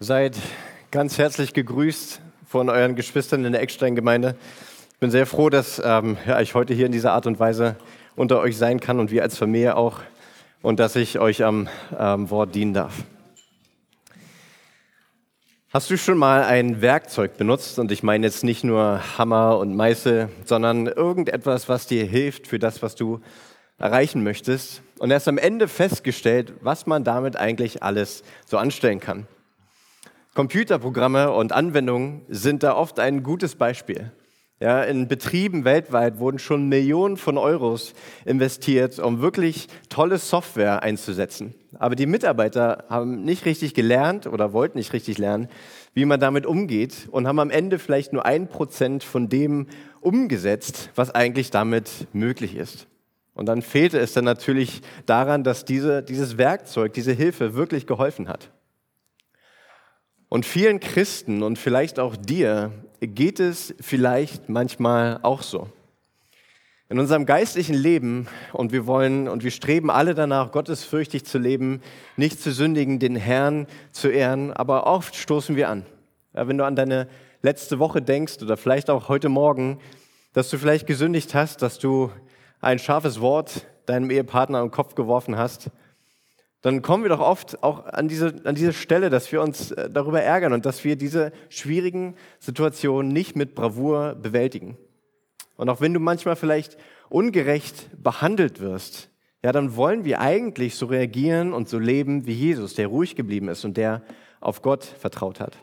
Seid ganz herzlich gegrüßt von euren Geschwistern in der Eckstein-Gemeinde. Ich bin sehr froh, dass ähm, ja, ich heute hier in dieser Art und Weise unter euch sein kann und wir als Familie auch und dass ich euch am ähm, Wort dienen darf. Hast du schon mal ein Werkzeug benutzt? Und ich meine jetzt nicht nur Hammer und Meißel, sondern irgendetwas, was dir hilft für das, was du erreichen möchtest. Und erst am Ende festgestellt, was man damit eigentlich alles so anstellen kann. Computerprogramme und Anwendungen sind da oft ein gutes Beispiel. Ja, in Betrieben weltweit wurden schon Millionen von Euros investiert, um wirklich tolle Software einzusetzen. Aber die Mitarbeiter haben nicht richtig gelernt oder wollten nicht richtig lernen, wie man damit umgeht und haben am Ende vielleicht nur ein Prozent von dem umgesetzt, was eigentlich damit möglich ist. Und dann fehlte es dann natürlich daran, dass diese, dieses Werkzeug, diese Hilfe wirklich geholfen hat. Und vielen Christen und vielleicht auch dir geht es vielleicht manchmal auch so. In unserem geistlichen Leben, und wir wollen und wir streben alle danach, gottesfürchtig zu leben, nicht zu sündigen, den Herrn zu ehren, aber oft stoßen wir an. Ja, wenn du an deine letzte Woche denkst oder vielleicht auch heute Morgen, dass du vielleicht gesündigt hast, dass du ein scharfes Wort deinem Ehepartner am Kopf geworfen hast, dann kommen wir doch oft auch an diese, an diese Stelle, dass wir uns äh, darüber ärgern und dass wir diese schwierigen Situationen nicht mit Bravour bewältigen. Und auch wenn du manchmal vielleicht ungerecht behandelt wirst, ja, dann wollen wir eigentlich so reagieren und so leben wie Jesus, der ruhig geblieben ist und der auf Gott vertraut hat.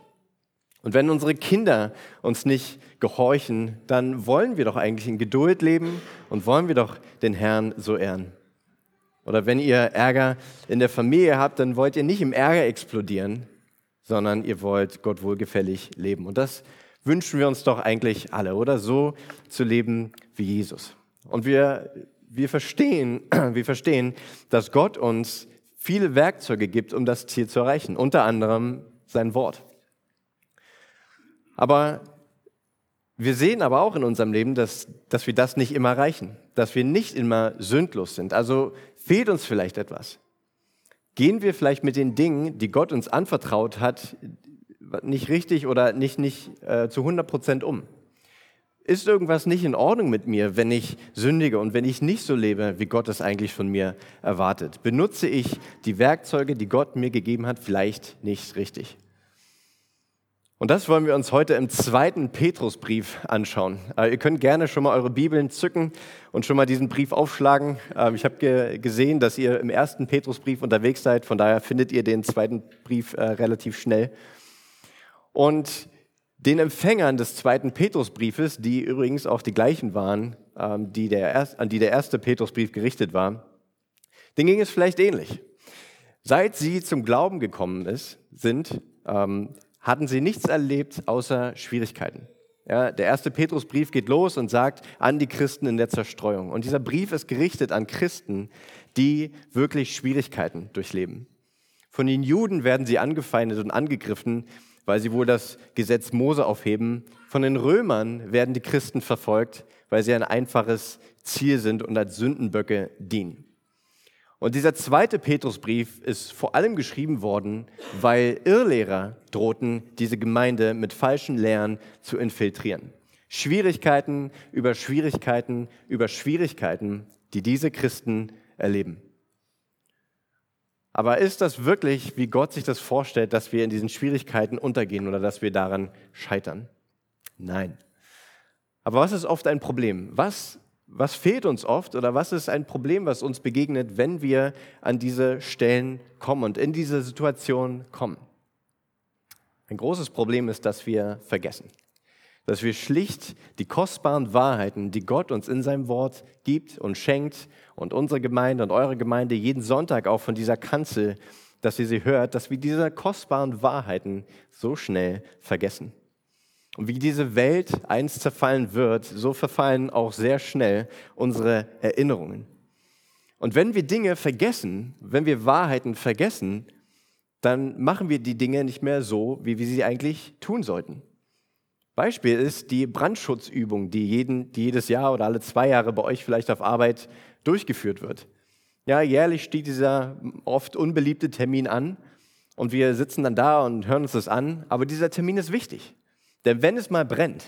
Und wenn unsere Kinder uns nicht gehorchen, dann wollen wir doch eigentlich in Geduld leben und wollen wir doch den Herrn so ehren. Oder wenn ihr Ärger in der Familie habt, dann wollt ihr nicht im Ärger explodieren, sondern ihr wollt Gott wohlgefällig leben. Und das wünschen wir uns doch eigentlich alle, oder? So zu leben wie Jesus. Und wir, wir, verstehen, wir verstehen, dass Gott uns viele Werkzeuge gibt, um das Ziel zu erreichen. Unter anderem sein Wort. Aber wir sehen aber auch in unserem Leben, dass, dass wir das nicht immer erreichen, dass wir nicht immer sündlos sind. Also fehlt uns vielleicht etwas. Gehen wir vielleicht mit den Dingen, die Gott uns anvertraut hat, nicht richtig oder nicht, nicht äh, zu 100 Prozent um? Ist irgendwas nicht in Ordnung mit mir, wenn ich sündige und wenn ich nicht so lebe, wie Gott es eigentlich von mir erwartet? Benutze ich die Werkzeuge, die Gott mir gegeben hat, vielleicht nicht richtig? Und das wollen wir uns heute im zweiten Petrusbrief anschauen. Äh, ihr könnt gerne schon mal eure Bibeln zücken und schon mal diesen Brief aufschlagen. Ähm, ich habe gesehen, dass ihr im ersten Petrusbrief unterwegs seid, von daher findet ihr den zweiten Brief äh, relativ schnell. Und den Empfängern des zweiten Petrusbriefes, die übrigens auch die gleichen waren, ähm, die der, an die der erste Petrusbrief gerichtet war, denen ging es vielleicht ähnlich. Seit sie zum Glauben gekommen ist, sind, ähm, hatten sie nichts erlebt außer Schwierigkeiten. Ja, der erste Petrusbrief geht los und sagt an die Christen in der Zerstreuung. Und dieser Brief ist gerichtet an Christen, die wirklich Schwierigkeiten durchleben. Von den Juden werden sie angefeindet und angegriffen, weil sie wohl das Gesetz Mose aufheben. Von den Römern werden die Christen verfolgt, weil sie ein einfaches Ziel sind und als Sündenböcke dienen. Und dieser zweite Petrusbrief ist vor allem geschrieben worden, weil Irrlehrer drohten, diese Gemeinde mit falschen Lehren zu infiltrieren. Schwierigkeiten über Schwierigkeiten über Schwierigkeiten, die diese Christen erleben. Aber ist das wirklich, wie Gott sich das vorstellt, dass wir in diesen Schwierigkeiten untergehen oder dass wir daran scheitern? Nein. Aber was ist oft ein Problem? Was was fehlt uns oft oder was ist ein Problem, was uns begegnet, wenn wir an diese Stellen kommen und in diese Situation kommen? Ein großes Problem ist, dass wir vergessen, dass wir schlicht die kostbaren Wahrheiten, die Gott uns in seinem Wort gibt und schenkt und unsere Gemeinde und eure Gemeinde jeden Sonntag auch von dieser Kanzel, dass ihr sie hört, dass wir diese kostbaren Wahrheiten so schnell vergessen. Und wie diese Welt einst zerfallen wird, so verfallen auch sehr schnell unsere Erinnerungen. Und wenn wir Dinge vergessen, wenn wir Wahrheiten vergessen, dann machen wir die Dinge nicht mehr so, wie wir sie eigentlich tun sollten. Beispiel ist die Brandschutzübung, die, jeden, die jedes Jahr oder alle zwei Jahre bei euch vielleicht auf Arbeit durchgeführt wird. Ja, jährlich steht dieser oft unbeliebte Termin an Und wir sitzen dann da und hören uns das an, aber dieser Termin ist wichtig. Denn wenn es mal brennt,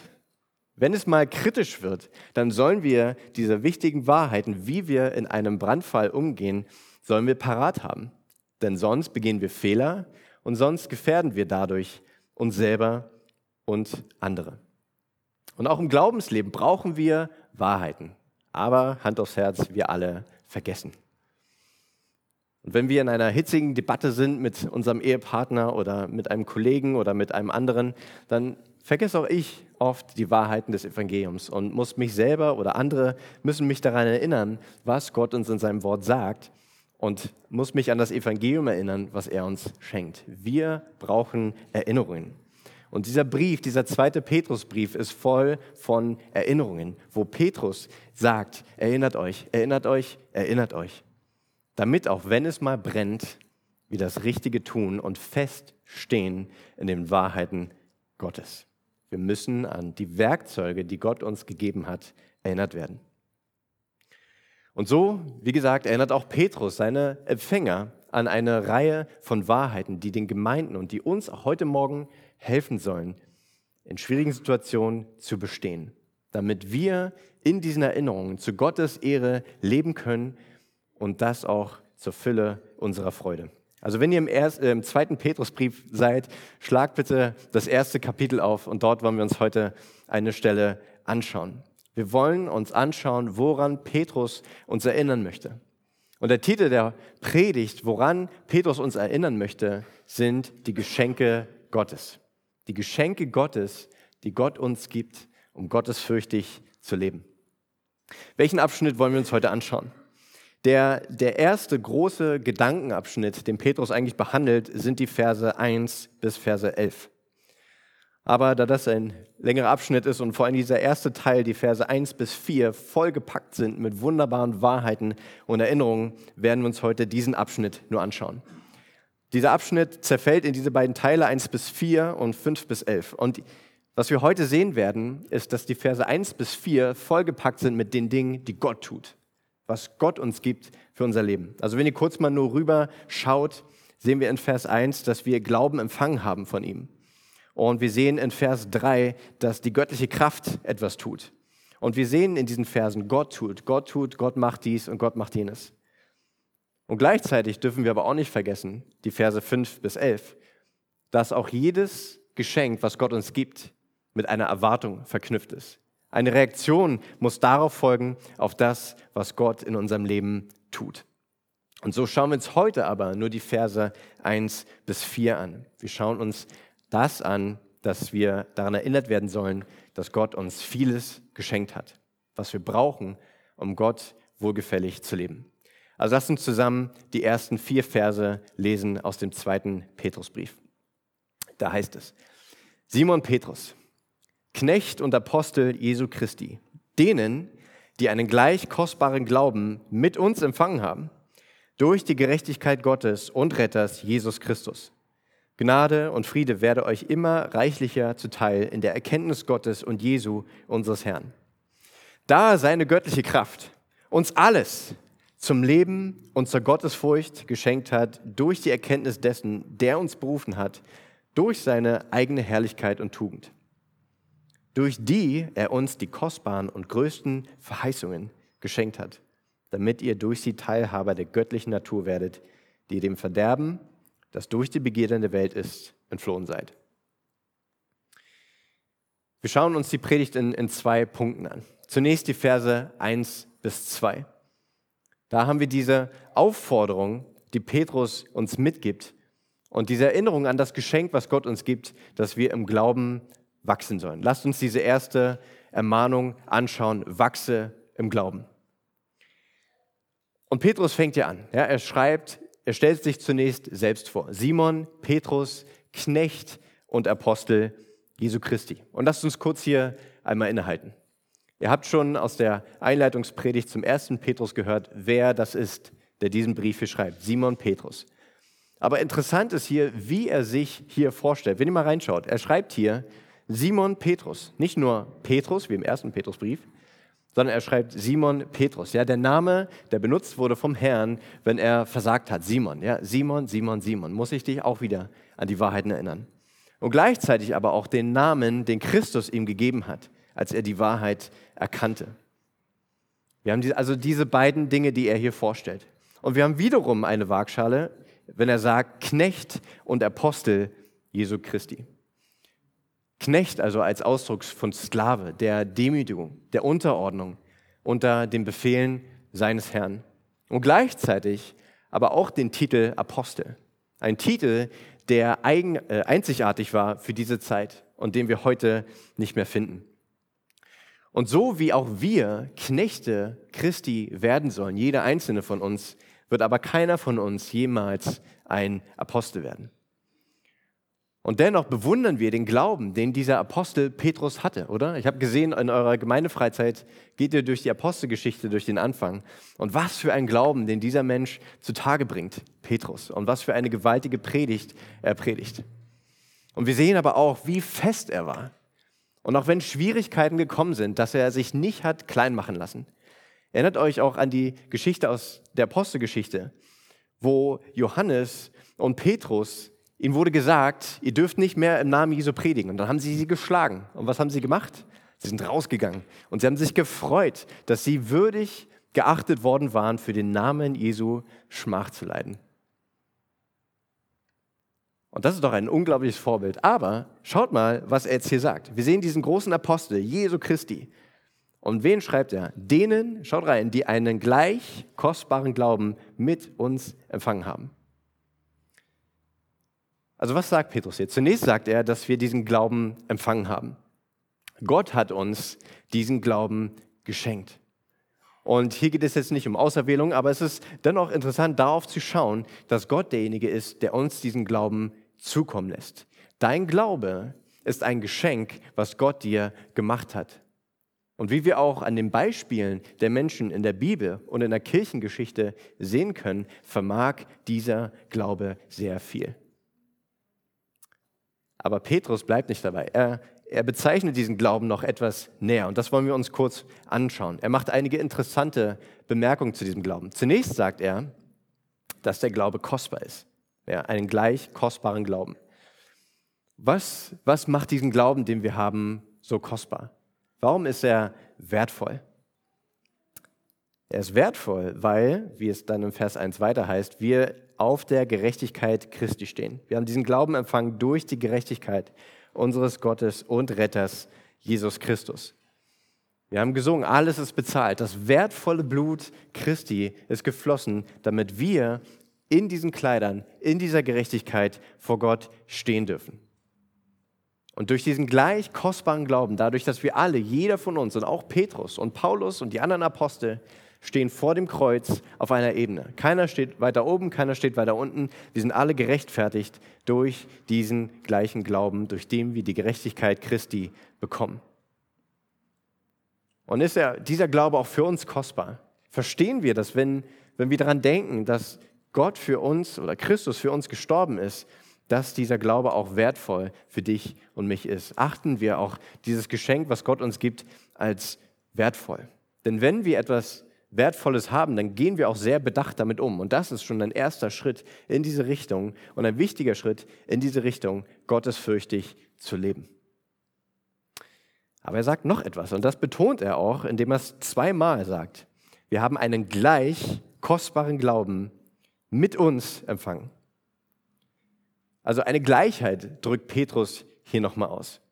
wenn es mal kritisch wird, dann sollen wir diese wichtigen Wahrheiten, wie wir in einem Brandfall umgehen, sollen wir parat haben. Denn sonst begehen wir Fehler und sonst gefährden wir dadurch uns selber und andere. Und auch im Glaubensleben brauchen wir Wahrheiten. Aber Hand aufs Herz, wir alle vergessen. Und wenn wir in einer hitzigen Debatte sind mit unserem Ehepartner oder mit einem Kollegen oder mit einem anderen, dann vergesse auch ich oft die Wahrheiten des Evangeliums und muss mich selber oder andere müssen mich daran erinnern, was Gott uns in seinem Wort sagt und muss mich an das Evangelium erinnern, was er uns schenkt. Wir brauchen Erinnerungen. Und dieser Brief, dieser zweite Petrusbrief ist voll von Erinnerungen, wo Petrus sagt, erinnert euch, erinnert euch, erinnert euch. Damit auch wenn es mal brennt, wir das Richtige tun und feststehen in den Wahrheiten Gottes. Wir müssen an die Werkzeuge, die Gott uns gegeben hat, erinnert werden. Und so, wie gesagt, erinnert auch Petrus seine Empfänger an eine Reihe von Wahrheiten, die den Gemeinden und die uns auch heute Morgen helfen sollen, in schwierigen Situationen zu bestehen, damit wir in diesen Erinnerungen zu Gottes Ehre leben können und das auch zur Fülle unserer Freude. Also wenn ihr im, ersten, äh, im zweiten Petrusbrief seid, schlagt bitte das erste Kapitel auf und dort wollen wir uns heute eine Stelle anschauen. Wir wollen uns anschauen, woran Petrus uns erinnern möchte. Und der Titel der Predigt, woran Petrus uns erinnern möchte, sind die Geschenke Gottes. Die Geschenke Gottes, die Gott uns gibt, um gottesfürchtig zu leben. Welchen Abschnitt wollen wir uns heute anschauen? Der, der erste große Gedankenabschnitt, den Petrus eigentlich behandelt, sind die Verse 1 bis Verse 11. Aber da das ein längerer Abschnitt ist und vor allem dieser erste Teil, die Verse 1 bis 4, vollgepackt sind mit wunderbaren Wahrheiten und Erinnerungen, werden wir uns heute diesen Abschnitt nur anschauen. Dieser Abschnitt zerfällt in diese beiden Teile 1 bis 4 und 5 bis 11. Und was wir heute sehen werden, ist, dass die Verse 1 bis 4 vollgepackt sind mit den Dingen, die Gott tut was Gott uns gibt für unser Leben. Also wenn ihr kurz mal nur rüber schaut, sehen wir in Vers 1, dass wir Glauben empfangen haben von ihm. Und wir sehen in Vers 3, dass die göttliche Kraft etwas tut. Und wir sehen in diesen Versen, Gott tut, Gott tut, Gott macht dies und Gott macht jenes. Und gleichzeitig dürfen wir aber auch nicht vergessen, die Verse 5 bis 11, dass auch jedes Geschenk, was Gott uns gibt, mit einer Erwartung verknüpft ist. Eine Reaktion muss darauf folgen, auf das, was Gott in unserem Leben tut. Und so schauen wir uns heute aber nur die Verse 1 bis 4 an. Wir schauen uns das an, dass wir daran erinnert werden sollen, dass Gott uns vieles geschenkt hat, was wir brauchen, um Gott wohlgefällig zu leben. Also lasst uns zusammen die ersten vier Verse lesen aus dem zweiten Petrusbrief. Da heißt es, Simon Petrus, Knecht und Apostel Jesu Christi, denen, die einen gleich kostbaren Glauben mit uns empfangen haben, durch die Gerechtigkeit Gottes und Retters Jesus Christus. Gnade und Friede werde euch immer reichlicher zuteil in der Erkenntnis Gottes und Jesu, unseres Herrn. Da seine göttliche Kraft uns alles zum Leben und zur Gottesfurcht geschenkt hat, durch die Erkenntnis dessen, der uns berufen hat, durch seine eigene Herrlichkeit und Tugend durch die er uns die kostbaren und größten Verheißungen geschenkt hat, damit ihr durch sie Teilhaber der göttlichen Natur werdet, die dem Verderben, das durch die Begierde der Welt ist, entflohen seid. Wir schauen uns die Predigt in, in zwei Punkten an. Zunächst die Verse 1 bis 2. Da haben wir diese Aufforderung, die Petrus uns mitgibt und diese Erinnerung an das Geschenk, was Gott uns gibt, dass wir im Glauben wachsen sollen. Lasst uns diese erste Ermahnung anschauen, wachse im Glauben. Und Petrus fängt ja an. Ja, er schreibt, er stellt sich zunächst selbst vor. Simon, Petrus, Knecht und Apostel Jesu Christi. Und lasst uns kurz hier einmal innehalten. Ihr habt schon aus der Einleitungspredigt zum ersten Petrus gehört, wer das ist, der diesen Brief hier schreibt. Simon Petrus. Aber interessant ist hier, wie er sich hier vorstellt. Wenn ihr mal reinschaut, er schreibt hier, Simon Petrus. Nicht nur Petrus, wie im ersten Petrusbrief, sondern er schreibt Simon Petrus. Ja, der Name, der benutzt wurde vom Herrn, wenn er versagt hat. Simon, ja, Simon, Simon, Simon. Muss ich dich auch wieder an die Wahrheiten erinnern. Und gleichzeitig aber auch den Namen, den Christus ihm gegeben hat, als er die Wahrheit erkannte. Wir haben also diese beiden Dinge, die er hier vorstellt. Und wir haben wiederum eine Waagschale, wenn er sagt Knecht und Apostel Jesu Christi. Knecht also als Ausdruck von Sklave, der Demütigung, der Unterordnung unter den Befehlen seines Herrn. Und gleichzeitig aber auch den Titel Apostel. Ein Titel, der eigen, äh, einzigartig war für diese Zeit und den wir heute nicht mehr finden. Und so wie auch wir Knechte Christi werden sollen, jeder einzelne von uns, wird aber keiner von uns jemals ein Apostel werden. Und dennoch bewundern wir den Glauben, den dieser Apostel Petrus hatte, oder? Ich habe gesehen, in eurer Gemeindefreizeit geht ihr durch die Apostelgeschichte, durch den Anfang. Und was für ein Glauben, den dieser Mensch zutage bringt, Petrus. Und was für eine gewaltige Predigt er predigt. Und wir sehen aber auch, wie fest er war. Und auch wenn Schwierigkeiten gekommen sind, dass er sich nicht hat klein machen lassen. Erinnert euch auch an die Geschichte aus der Apostelgeschichte, wo Johannes und Petrus Ihnen wurde gesagt, ihr dürft nicht mehr im Namen Jesu predigen. Und dann haben sie sie geschlagen. Und was haben sie gemacht? Sie sind rausgegangen. Und sie haben sich gefreut, dass sie würdig geachtet worden waren, für den Namen Jesu Schmach zu leiden. Und das ist doch ein unglaubliches Vorbild. Aber schaut mal, was er jetzt hier sagt. Wir sehen diesen großen Apostel, Jesu Christi. Und wen schreibt er? Denen, schaut rein, die einen gleich kostbaren Glauben mit uns empfangen haben. Also was sagt Petrus jetzt? Zunächst sagt er, dass wir diesen Glauben empfangen haben. Gott hat uns diesen Glauben geschenkt. Und hier geht es jetzt nicht um Auserwählung, aber es ist dennoch interessant, darauf zu schauen, dass Gott derjenige ist, der uns diesen Glauben zukommen lässt. Dein Glaube ist ein Geschenk, was Gott dir gemacht hat. Und wie wir auch an den Beispielen der Menschen in der Bibel und in der Kirchengeschichte sehen können, vermag dieser Glaube sehr viel. Aber Petrus bleibt nicht dabei. Er, er bezeichnet diesen Glauben noch etwas näher und das wollen wir uns kurz anschauen. Er macht einige interessante Bemerkungen zu diesem Glauben. Zunächst sagt er, dass der Glaube kostbar ist. Ja, einen gleich kostbaren Glauben. Was, was macht diesen Glauben, den wir haben, so kostbar? Warum ist er wertvoll? Er ist wertvoll, weil, wie es dann im Vers 1 weiter heißt, wir auf der Gerechtigkeit Christi stehen. Wir haben diesen Glauben empfangen durch die Gerechtigkeit unseres Gottes und Retters Jesus Christus. Wir haben gesungen, alles ist bezahlt. Das wertvolle Blut Christi ist geflossen, damit wir in diesen Kleidern, in dieser Gerechtigkeit vor Gott stehen dürfen. Und durch diesen gleich kostbaren Glauben, dadurch, dass wir alle, jeder von uns und auch Petrus und Paulus und die anderen Apostel, stehen vor dem Kreuz auf einer Ebene. Keiner steht weiter oben, keiner steht weiter unten. Wir sind alle gerechtfertigt durch diesen gleichen Glauben, durch den wir die Gerechtigkeit Christi bekommen. Und ist ja dieser Glaube auch für uns kostbar? Verstehen wir das, wenn, wenn wir daran denken, dass Gott für uns oder Christus für uns gestorben ist, dass dieser Glaube auch wertvoll für dich und mich ist? Achten wir auch dieses Geschenk, was Gott uns gibt, als wertvoll? Denn wenn wir etwas Wertvolles haben, dann gehen wir auch sehr bedacht damit um. Und das ist schon ein erster Schritt in diese Richtung und ein wichtiger Schritt in diese Richtung, gottesfürchtig zu leben. Aber er sagt noch etwas und das betont er auch, indem er es zweimal sagt. Wir haben einen gleich kostbaren Glauben mit uns empfangen. Also eine Gleichheit drückt Petrus hier nochmal aus.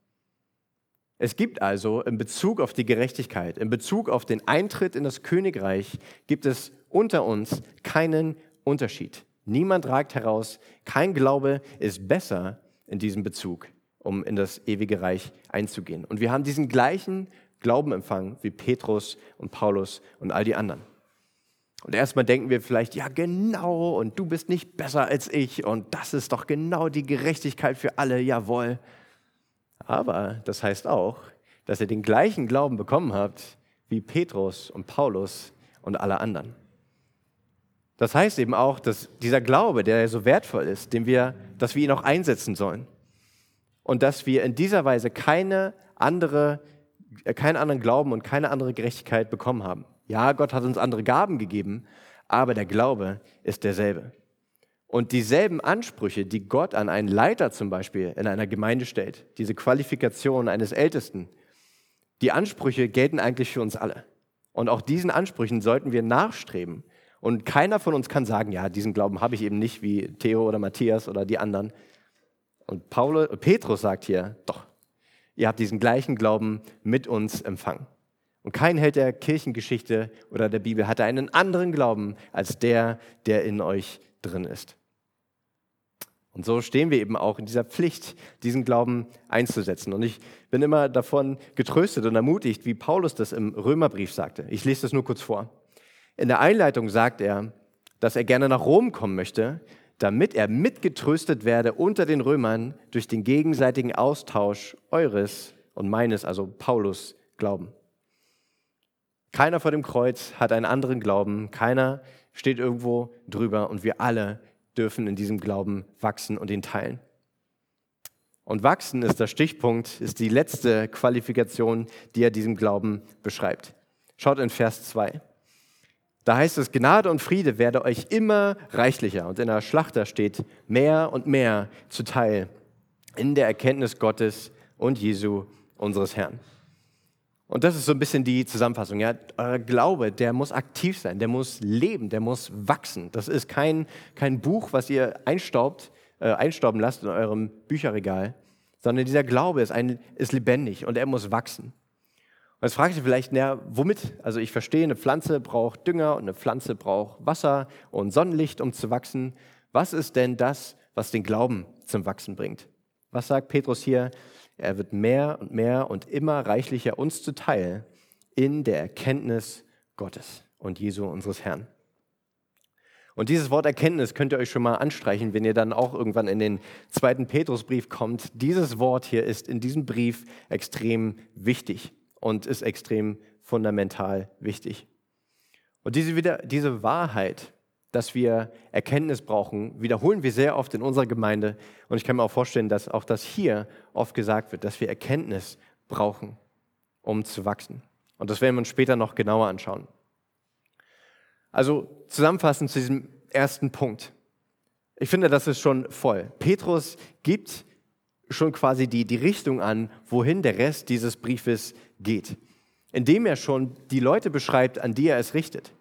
Es gibt also in Bezug auf die Gerechtigkeit, in Bezug auf den Eintritt in das Königreich, gibt es unter uns keinen Unterschied. Niemand ragt heraus, kein Glaube ist besser in diesem Bezug, um in das ewige Reich einzugehen. Und wir haben diesen gleichen Glauben empfangen wie Petrus und Paulus und all die anderen. Und erstmal denken wir vielleicht, ja genau, und du bist nicht besser als ich, und das ist doch genau die Gerechtigkeit für alle, jawohl. Aber das heißt auch, dass ihr den gleichen Glauben bekommen habt wie Petrus und Paulus und alle anderen. Das heißt eben auch, dass dieser Glaube, der so wertvoll ist, den wir, dass wir ihn auch einsetzen sollen. Und dass wir in dieser Weise keine andere äh, keinen anderen Glauben und keine andere Gerechtigkeit bekommen haben. Ja, Gott hat uns andere Gaben gegeben, aber der Glaube ist derselbe. Und dieselben Ansprüche, die Gott an einen Leiter zum Beispiel in einer Gemeinde stellt, diese Qualifikation eines Ältesten, die Ansprüche gelten eigentlich für uns alle. Und auch diesen Ansprüchen sollten wir nachstreben. Und keiner von uns kann sagen, ja, diesen Glauben habe ich eben nicht wie Theo oder Matthias oder die anderen. Und Paulus, Petrus sagt hier, doch, ihr habt diesen gleichen Glauben mit uns empfangen. Und kein Held der Kirchengeschichte oder der Bibel hatte einen anderen Glauben als der, der in euch drin ist. Und so stehen wir eben auch in dieser Pflicht, diesen Glauben einzusetzen. Und ich bin immer davon getröstet und ermutigt, wie Paulus das im Römerbrief sagte. Ich lese das nur kurz vor. In der Einleitung sagt er, dass er gerne nach Rom kommen möchte, damit er mitgetröstet werde unter den Römern durch den gegenseitigen Austausch eures und meines, also Paulus, Glauben. Keiner vor dem Kreuz hat einen anderen Glauben, keiner steht irgendwo drüber und wir alle dürfen in diesem Glauben wachsen und ihn teilen. Und wachsen ist der Stichpunkt, ist die letzte Qualifikation, die er diesem Glauben beschreibt. Schaut in Vers 2. Da heißt es, Gnade und Friede werde euch immer reichlicher. Und in der Schlachter steht, mehr und mehr zuteil in der Erkenntnis Gottes und Jesu, unseres Herrn. Und das ist so ein bisschen die Zusammenfassung. Ja, euer Glaube, der muss aktiv sein, der muss leben, der muss wachsen. Das ist kein, kein Buch, was ihr einstaubt, äh, einstauben lasst in eurem Bücherregal, sondern dieser Glaube ist, ein, ist lebendig und er muss wachsen. Und jetzt fragt ihr vielleicht, na, womit? Also ich verstehe, eine Pflanze braucht Dünger und eine Pflanze braucht Wasser und Sonnenlicht, um zu wachsen. Was ist denn das, was den Glauben zum Wachsen bringt? Was sagt Petrus hier? Er wird mehr und mehr und immer reichlicher uns zuteil in der Erkenntnis Gottes und Jesu unseres Herrn. Und dieses Wort Erkenntnis könnt ihr euch schon mal anstreichen, wenn ihr dann auch irgendwann in den zweiten Petrusbrief kommt. Dieses Wort hier ist in diesem Brief extrem wichtig und ist extrem fundamental wichtig. Und diese, diese Wahrheit, dass wir Erkenntnis brauchen, wiederholen wir sehr oft in unserer Gemeinde. Und ich kann mir auch vorstellen, dass auch das hier oft gesagt wird, dass wir Erkenntnis brauchen, um zu wachsen. Und das werden wir uns später noch genauer anschauen. Also zusammenfassend zu diesem ersten Punkt. Ich finde, das ist schon voll. Petrus gibt schon quasi die, die Richtung an, wohin der Rest dieses Briefes geht, indem er schon die Leute beschreibt, an die er es richtet.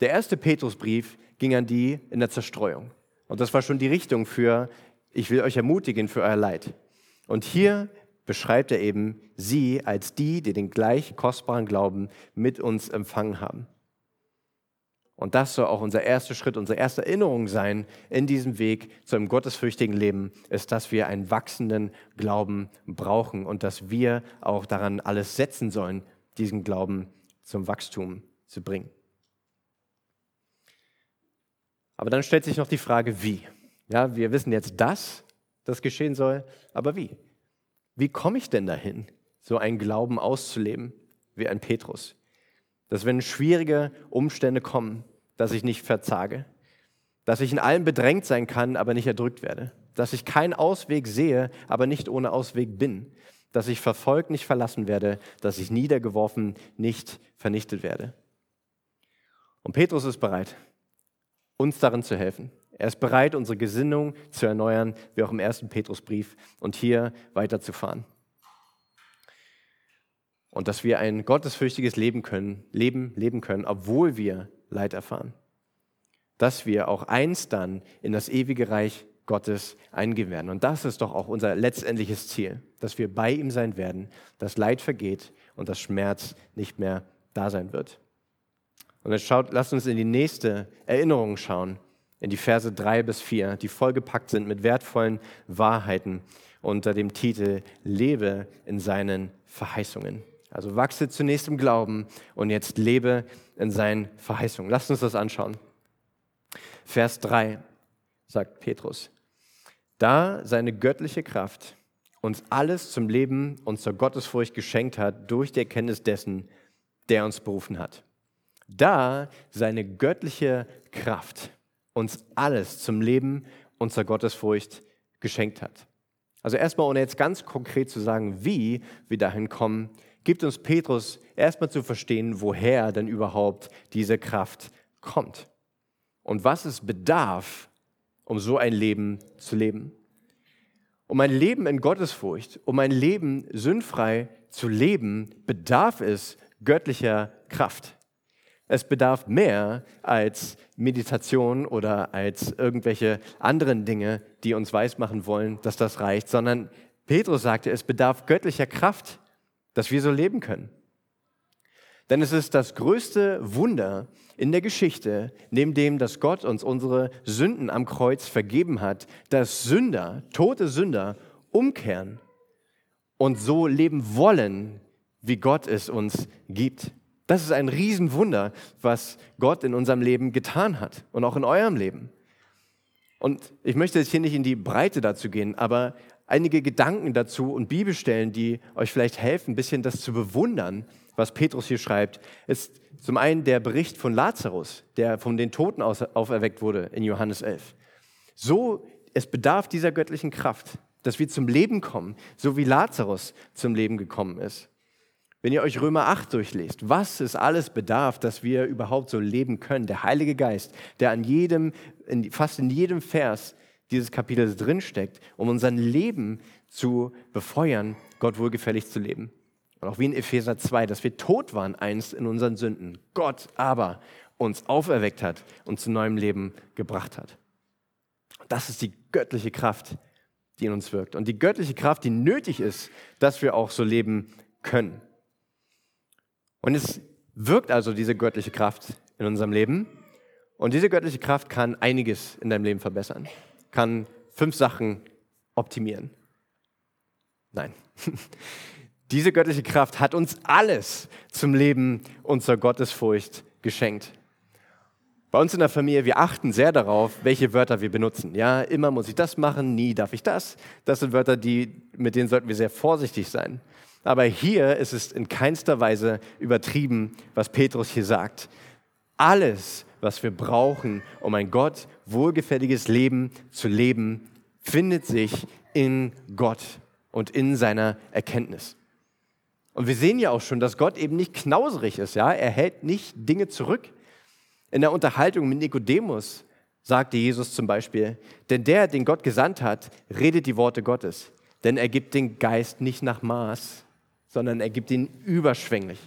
Der erste Petrusbrief ging an die in der Zerstreuung. Und das war schon die Richtung für, ich will euch ermutigen für euer Leid. Und hier beschreibt er eben sie als die, die den gleich kostbaren Glauben mit uns empfangen haben. Und das soll auch unser erster Schritt, unsere erste Erinnerung sein in diesem Weg zu einem gottesfürchtigen Leben, ist, dass wir einen wachsenden Glauben brauchen und dass wir auch daran alles setzen sollen, diesen Glauben zum Wachstum zu bringen. Aber dann stellt sich noch die Frage, wie? Ja, wir wissen jetzt, dass das geschehen soll, aber wie? Wie komme ich denn dahin, so einen Glauben auszuleben wie ein Petrus? Dass wenn schwierige Umstände kommen, dass ich nicht verzage, dass ich in allem bedrängt sein kann, aber nicht erdrückt werde, dass ich keinen Ausweg sehe, aber nicht ohne Ausweg bin, dass ich verfolgt nicht verlassen werde, dass ich niedergeworfen nicht vernichtet werde. Und Petrus ist bereit uns darin zu helfen. Er ist bereit, unsere Gesinnung zu erneuern, wie auch im ersten Petrusbrief, und hier weiterzufahren. Und dass wir ein gottesfürchtiges Leben können, Leben leben können, obwohl wir Leid erfahren. Dass wir auch einst dann in das ewige Reich Gottes eingehen werden. Und das ist doch auch unser letztendliches Ziel, dass wir bei ihm sein werden, dass Leid vergeht und das Schmerz nicht mehr da sein wird. Und jetzt schaut, lasst uns in die nächste Erinnerung schauen, in die Verse 3 bis 4, die vollgepackt sind mit wertvollen Wahrheiten unter dem Titel Lebe in seinen Verheißungen. Also wachse zunächst im Glauben und jetzt lebe in seinen Verheißungen. Lasst uns das anschauen. Vers 3 sagt Petrus, da seine göttliche Kraft uns alles zum Leben und zur Gottesfurcht geschenkt hat durch die Erkenntnis dessen, der uns berufen hat da seine göttliche Kraft uns alles zum Leben und zur Gottesfurcht geschenkt hat. Also erstmal, ohne jetzt ganz konkret zu sagen, wie wir dahin kommen, gibt uns Petrus erstmal zu verstehen, woher denn überhaupt diese Kraft kommt und was es bedarf, um so ein Leben zu leben. Um ein Leben in Gottesfurcht, um ein Leben sündfrei zu leben, bedarf es göttlicher Kraft. Es bedarf mehr als Meditation oder als irgendwelche anderen Dinge, die uns weismachen wollen, dass das reicht, sondern Petrus sagte, es bedarf göttlicher Kraft, dass wir so leben können. Denn es ist das größte Wunder in der Geschichte, neben dem, dass Gott uns unsere Sünden am Kreuz vergeben hat, dass Sünder, tote Sünder, umkehren und so leben wollen, wie Gott es uns gibt. Das ist ein Riesenwunder, was Gott in unserem Leben getan hat und auch in eurem Leben. Und ich möchte jetzt hier nicht in die Breite dazu gehen, aber einige Gedanken dazu und Bibelstellen, die euch vielleicht helfen, ein bisschen das zu bewundern, was Petrus hier schreibt, ist zum einen der Bericht von Lazarus, der von den Toten auferweckt wurde in Johannes 11. So, es bedarf dieser göttlichen Kraft, dass wir zum Leben kommen, so wie Lazarus zum Leben gekommen ist. Wenn ihr euch Römer 8 durchlest, was es alles bedarf, dass wir überhaupt so leben können, der Heilige Geist, der an jedem, in, fast in jedem Vers dieses Kapitels drinsteckt, um unser Leben zu befeuern, Gott wohlgefällig zu leben. Und auch wie in Epheser 2, dass wir tot waren einst in unseren Sünden, Gott aber uns auferweckt hat und zu neuem Leben gebracht hat. Das ist die göttliche Kraft, die in uns wirkt. Und die göttliche Kraft, die nötig ist, dass wir auch so leben können. Und es wirkt also diese göttliche Kraft in unserem Leben. Und diese göttliche Kraft kann einiges in deinem Leben verbessern, kann fünf Sachen optimieren. Nein. Diese göttliche Kraft hat uns alles zum Leben und zur Gottesfurcht geschenkt. Bei uns in der Familie, wir achten sehr darauf, welche Wörter wir benutzen. Ja, immer muss ich das machen, nie darf ich das. Das sind Wörter, die, mit denen sollten wir sehr vorsichtig sein. Aber hier ist es in keinster Weise übertrieben, was Petrus hier sagt. Alles, was wir brauchen, um ein Gott wohlgefälliges Leben zu leben, findet sich in Gott und in seiner Erkenntnis. Und wir sehen ja auch schon, dass Gott eben nicht knauserig ist. Ja? Er hält nicht Dinge zurück. In der Unterhaltung mit Nikodemus sagte Jesus zum Beispiel, denn der, den Gott gesandt hat, redet die Worte Gottes. Denn er gibt den Geist nicht nach Maß, sondern er gibt ihn überschwänglich.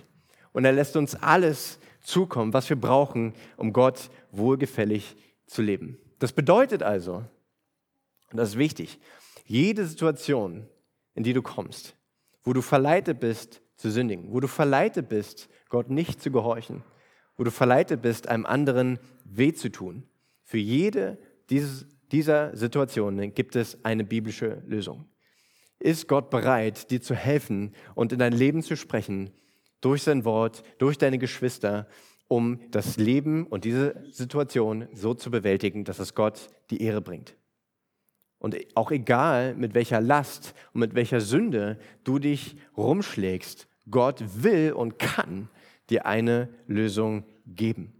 Und er lässt uns alles zukommen, was wir brauchen, um Gott wohlgefällig zu leben. Das bedeutet also, und das ist wichtig, jede Situation, in die du kommst, wo du verleitet bist zu sündigen, wo du verleitet bist, Gott nicht zu gehorchen, wo du verleitet bist, einem anderen weh zu tun. Für jede dieses, dieser Situationen gibt es eine biblische Lösung. Ist Gott bereit, dir zu helfen und in dein Leben zu sprechen, durch sein Wort, durch deine Geschwister, um das Leben und diese Situation so zu bewältigen, dass es Gott die Ehre bringt? Und auch egal, mit welcher Last und mit welcher Sünde du dich rumschlägst, Gott will und kann dir eine Lösung geben.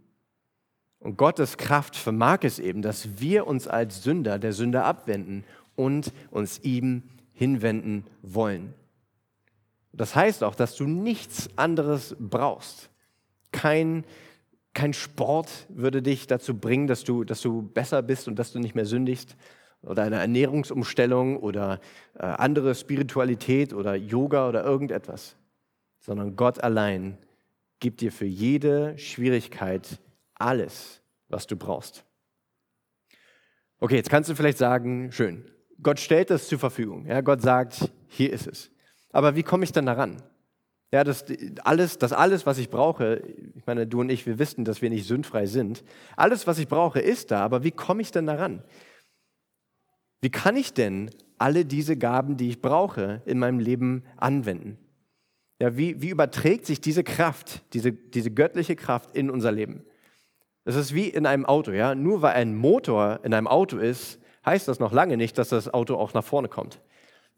Und Gottes Kraft vermag es eben, dass wir uns als Sünder der Sünde abwenden und uns ihm hinwenden wollen. Das heißt auch, dass du nichts anderes brauchst. Kein, kein Sport würde dich dazu bringen, dass du, dass du besser bist und dass du nicht mehr sündigst oder eine Ernährungsumstellung oder äh, andere Spiritualität oder Yoga oder irgendetwas, sondern Gott allein gibt dir für jede Schwierigkeit alles, was du brauchst. Okay, jetzt kannst du vielleicht sagen, schön, Gott stellt das zur Verfügung. Ja, Gott sagt, hier ist es. Aber wie komme ich dann daran? Ja, das alles, das alles, was ich brauche, ich meine, du und ich, wir wissen, dass wir nicht sündfrei sind. Alles, was ich brauche, ist da, aber wie komme ich denn daran? Wie kann ich denn alle diese Gaben, die ich brauche, in meinem Leben anwenden? Ja, wie, wie überträgt sich diese Kraft, diese, diese göttliche Kraft in unser Leben? Das ist wie in einem Auto. Ja? Nur weil ein Motor in einem Auto ist, heißt das noch lange nicht, dass das Auto auch nach vorne kommt.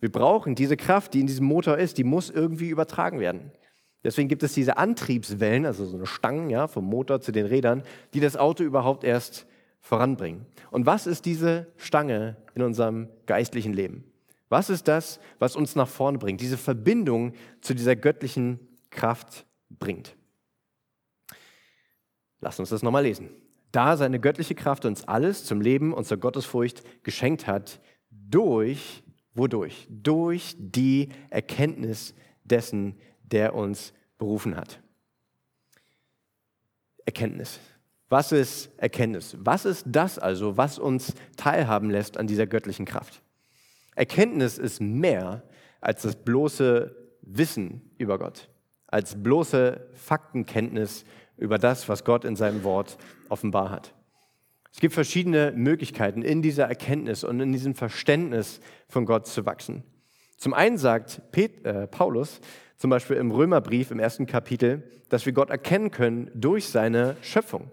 Wir brauchen diese Kraft, die in diesem Motor ist, die muss irgendwie übertragen werden. Deswegen gibt es diese Antriebswellen, also so eine Stangen ja, vom Motor zu den Rädern, die das Auto überhaupt erst voranbringen. Und was ist diese Stange in unserem geistlichen Leben? Was ist das, was uns nach vorne bringt? Diese Verbindung zu dieser göttlichen Kraft bringt. Lass uns das nochmal lesen. Da seine göttliche Kraft uns alles zum Leben und zur Gottesfurcht geschenkt hat, durch, wodurch? Durch die Erkenntnis dessen, der uns berufen hat. Erkenntnis. Was ist Erkenntnis? Was ist das also, was uns teilhaben lässt an dieser göttlichen Kraft? Erkenntnis ist mehr als das bloße Wissen über Gott, als bloße Faktenkenntnis über das, was Gott in seinem Wort offenbar hat. Es gibt verschiedene Möglichkeiten, in dieser Erkenntnis und in diesem Verständnis von Gott zu wachsen. Zum einen sagt Pet, äh, Paulus zum Beispiel im Römerbrief im ersten Kapitel, dass wir Gott erkennen können durch seine Schöpfung.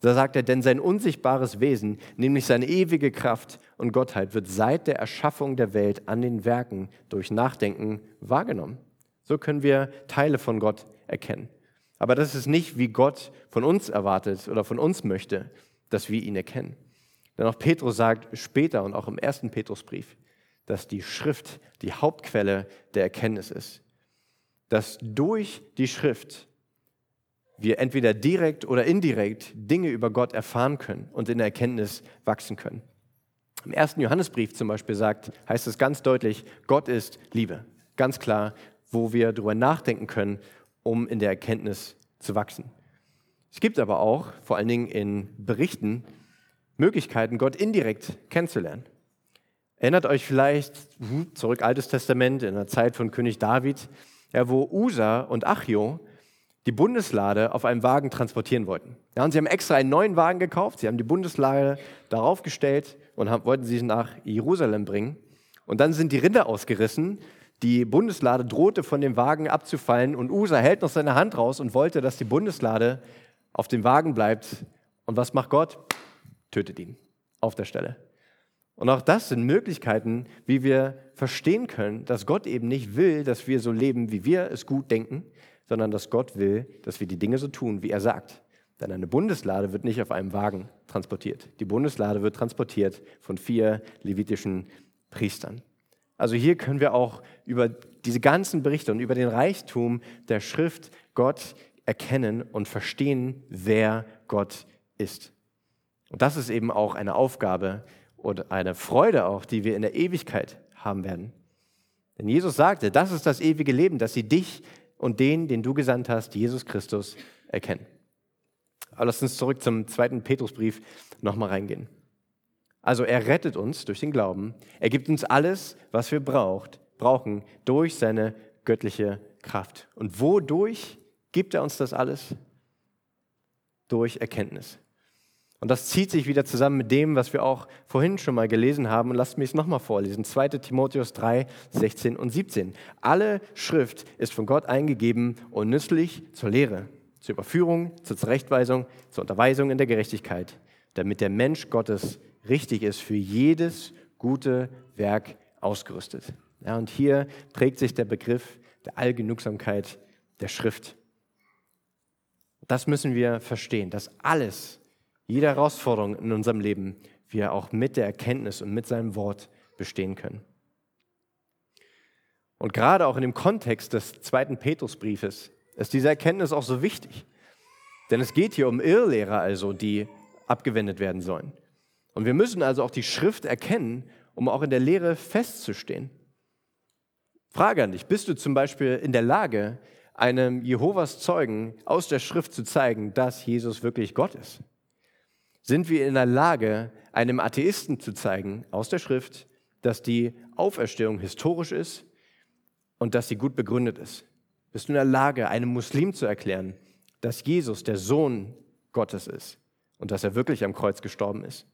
Da sagt er, denn sein unsichtbares Wesen, nämlich seine ewige Kraft und Gottheit, wird seit der Erschaffung der Welt an den Werken durch Nachdenken wahrgenommen. So können wir Teile von Gott erkennen. Aber das ist nicht, wie Gott von uns erwartet oder von uns möchte, dass wir ihn erkennen. Denn auch Petrus sagt später und auch im ersten Petrusbrief, dass die Schrift die Hauptquelle der Erkenntnis ist. Dass durch die Schrift wir entweder direkt oder indirekt Dinge über Gott erfahren können und in der Erkenntnis wachsen können. Im ersten Johannesbrief zum Beispiel sagt, heißt es ganz deutlich, Gott ist Liebe. Ganz klar, wo wir darüber nachdenken können um in der Erkenntnis zu wachsen. Es gibt aber auch, vor allen Dingen in Berichten, Möglichkeiten, Gott indirekt kennenzulernen. Erinnert euch vielleicht hm, zurück Altes Testament in der Zeit von König David, ja, wo Usa und Achio die Bundeslade auf einem Wagen transportieren wollten. Ja, und sie haben extra einen neuen Wagen gekauft, sie haben die Bundeslade darauf gestellt und haben, wollten sie nach Jerusalem bringen. Und dann sind die Rinder ausgerissen die Bundeslade drohte von dem Wagen abzufallen und Usa hält noch seine Hand raus und wollte, dass die Bundeslade auf dem Wagen bleibt. Und was macht Gott? Tötet ihn auf der Stelle. Und auch das sind Möglichkeiten, wie wir verstehen können, dass Gott eben nicht will, dass wir so leben, wie wir es gut denken, sondern dass Gott will, dass wir die Dinge so tun, wie er sagt. Denn eine Bundeslade wird nicht auf einem Wagen transportiert. Die Bundeslade wird transportiert von vier levitischen Priestern. Also hier können wir auch über diese ganzen Berichte und über den Reichtum der Schrift Gott erkennen und verstehen, wer Gott ist. Und das ist eben auch eine Aufgabe und eine Freude auch, die wir in der Ewigkeit haben werden. Denn Jesus sagte, das ist das ewige Leben, dass sie dich und den, den du gesandt hast, Jesus Christus, erkennen. Aber lass uns zurück zum zweiten Petrusbrief nochmal reingehen. Also er rettet uns durch den Glauben. Er gibt uns alles, was wir braucht, brauchen durch seine göttliche Kraft. Und wodurch gibt er uns das alles? Durch Erkenntnis. Und das zieht sich wieder zusammen mit dem, was wir auch vorhin schon mal gelesen haben. Und lasst mich es nochmal vorlesen. 2 Timotheus 3, 16 und 17. Alle Schrift ist von Gott eingegeben und nützlich zur Lehre, zur Überführung, zur Zurechtweisung, zur Unterweisung in der Gerechtigkeit, damit der Mensch Gottes richtig ist, für jedes gute Werk ausgerüstet. Ja, und hier prägt sich der Begriff der Allgenugsamkeit der Schrift. Das müssen wir verstehen, dass alles, jede Herausforderung in unserem Leben, wir auch mit der Erkenntnis und mit seinem Wort bestehen können. Und gerade auch in dem Kontext des zweiten Petrusbriefes ist diese Erkenntnis auch so wichtig. Denn es geht hier um Irrlehrer also, die abgewendet werden sollen. Und wir müssen also auch die Schrift erkennen, um auch in der Lehre festzustehen. Frage an dich, bist du zum Beispiel in der Lage, einem Jehovas Zeugen aus der Schrift zu zeigen, dass Jesus wirklich Gott ist? Sind wir in der Lage, einem Atheisten zu zeigen aus der Schrift, dass die Auferstehung historisch ist und dass sie gut begründet ist? Bist du in der Lage, einem Muslim zu erklären, dass Jesus der Sohn Gottes ist und dass er wirklich am Kreuz gestorben ist?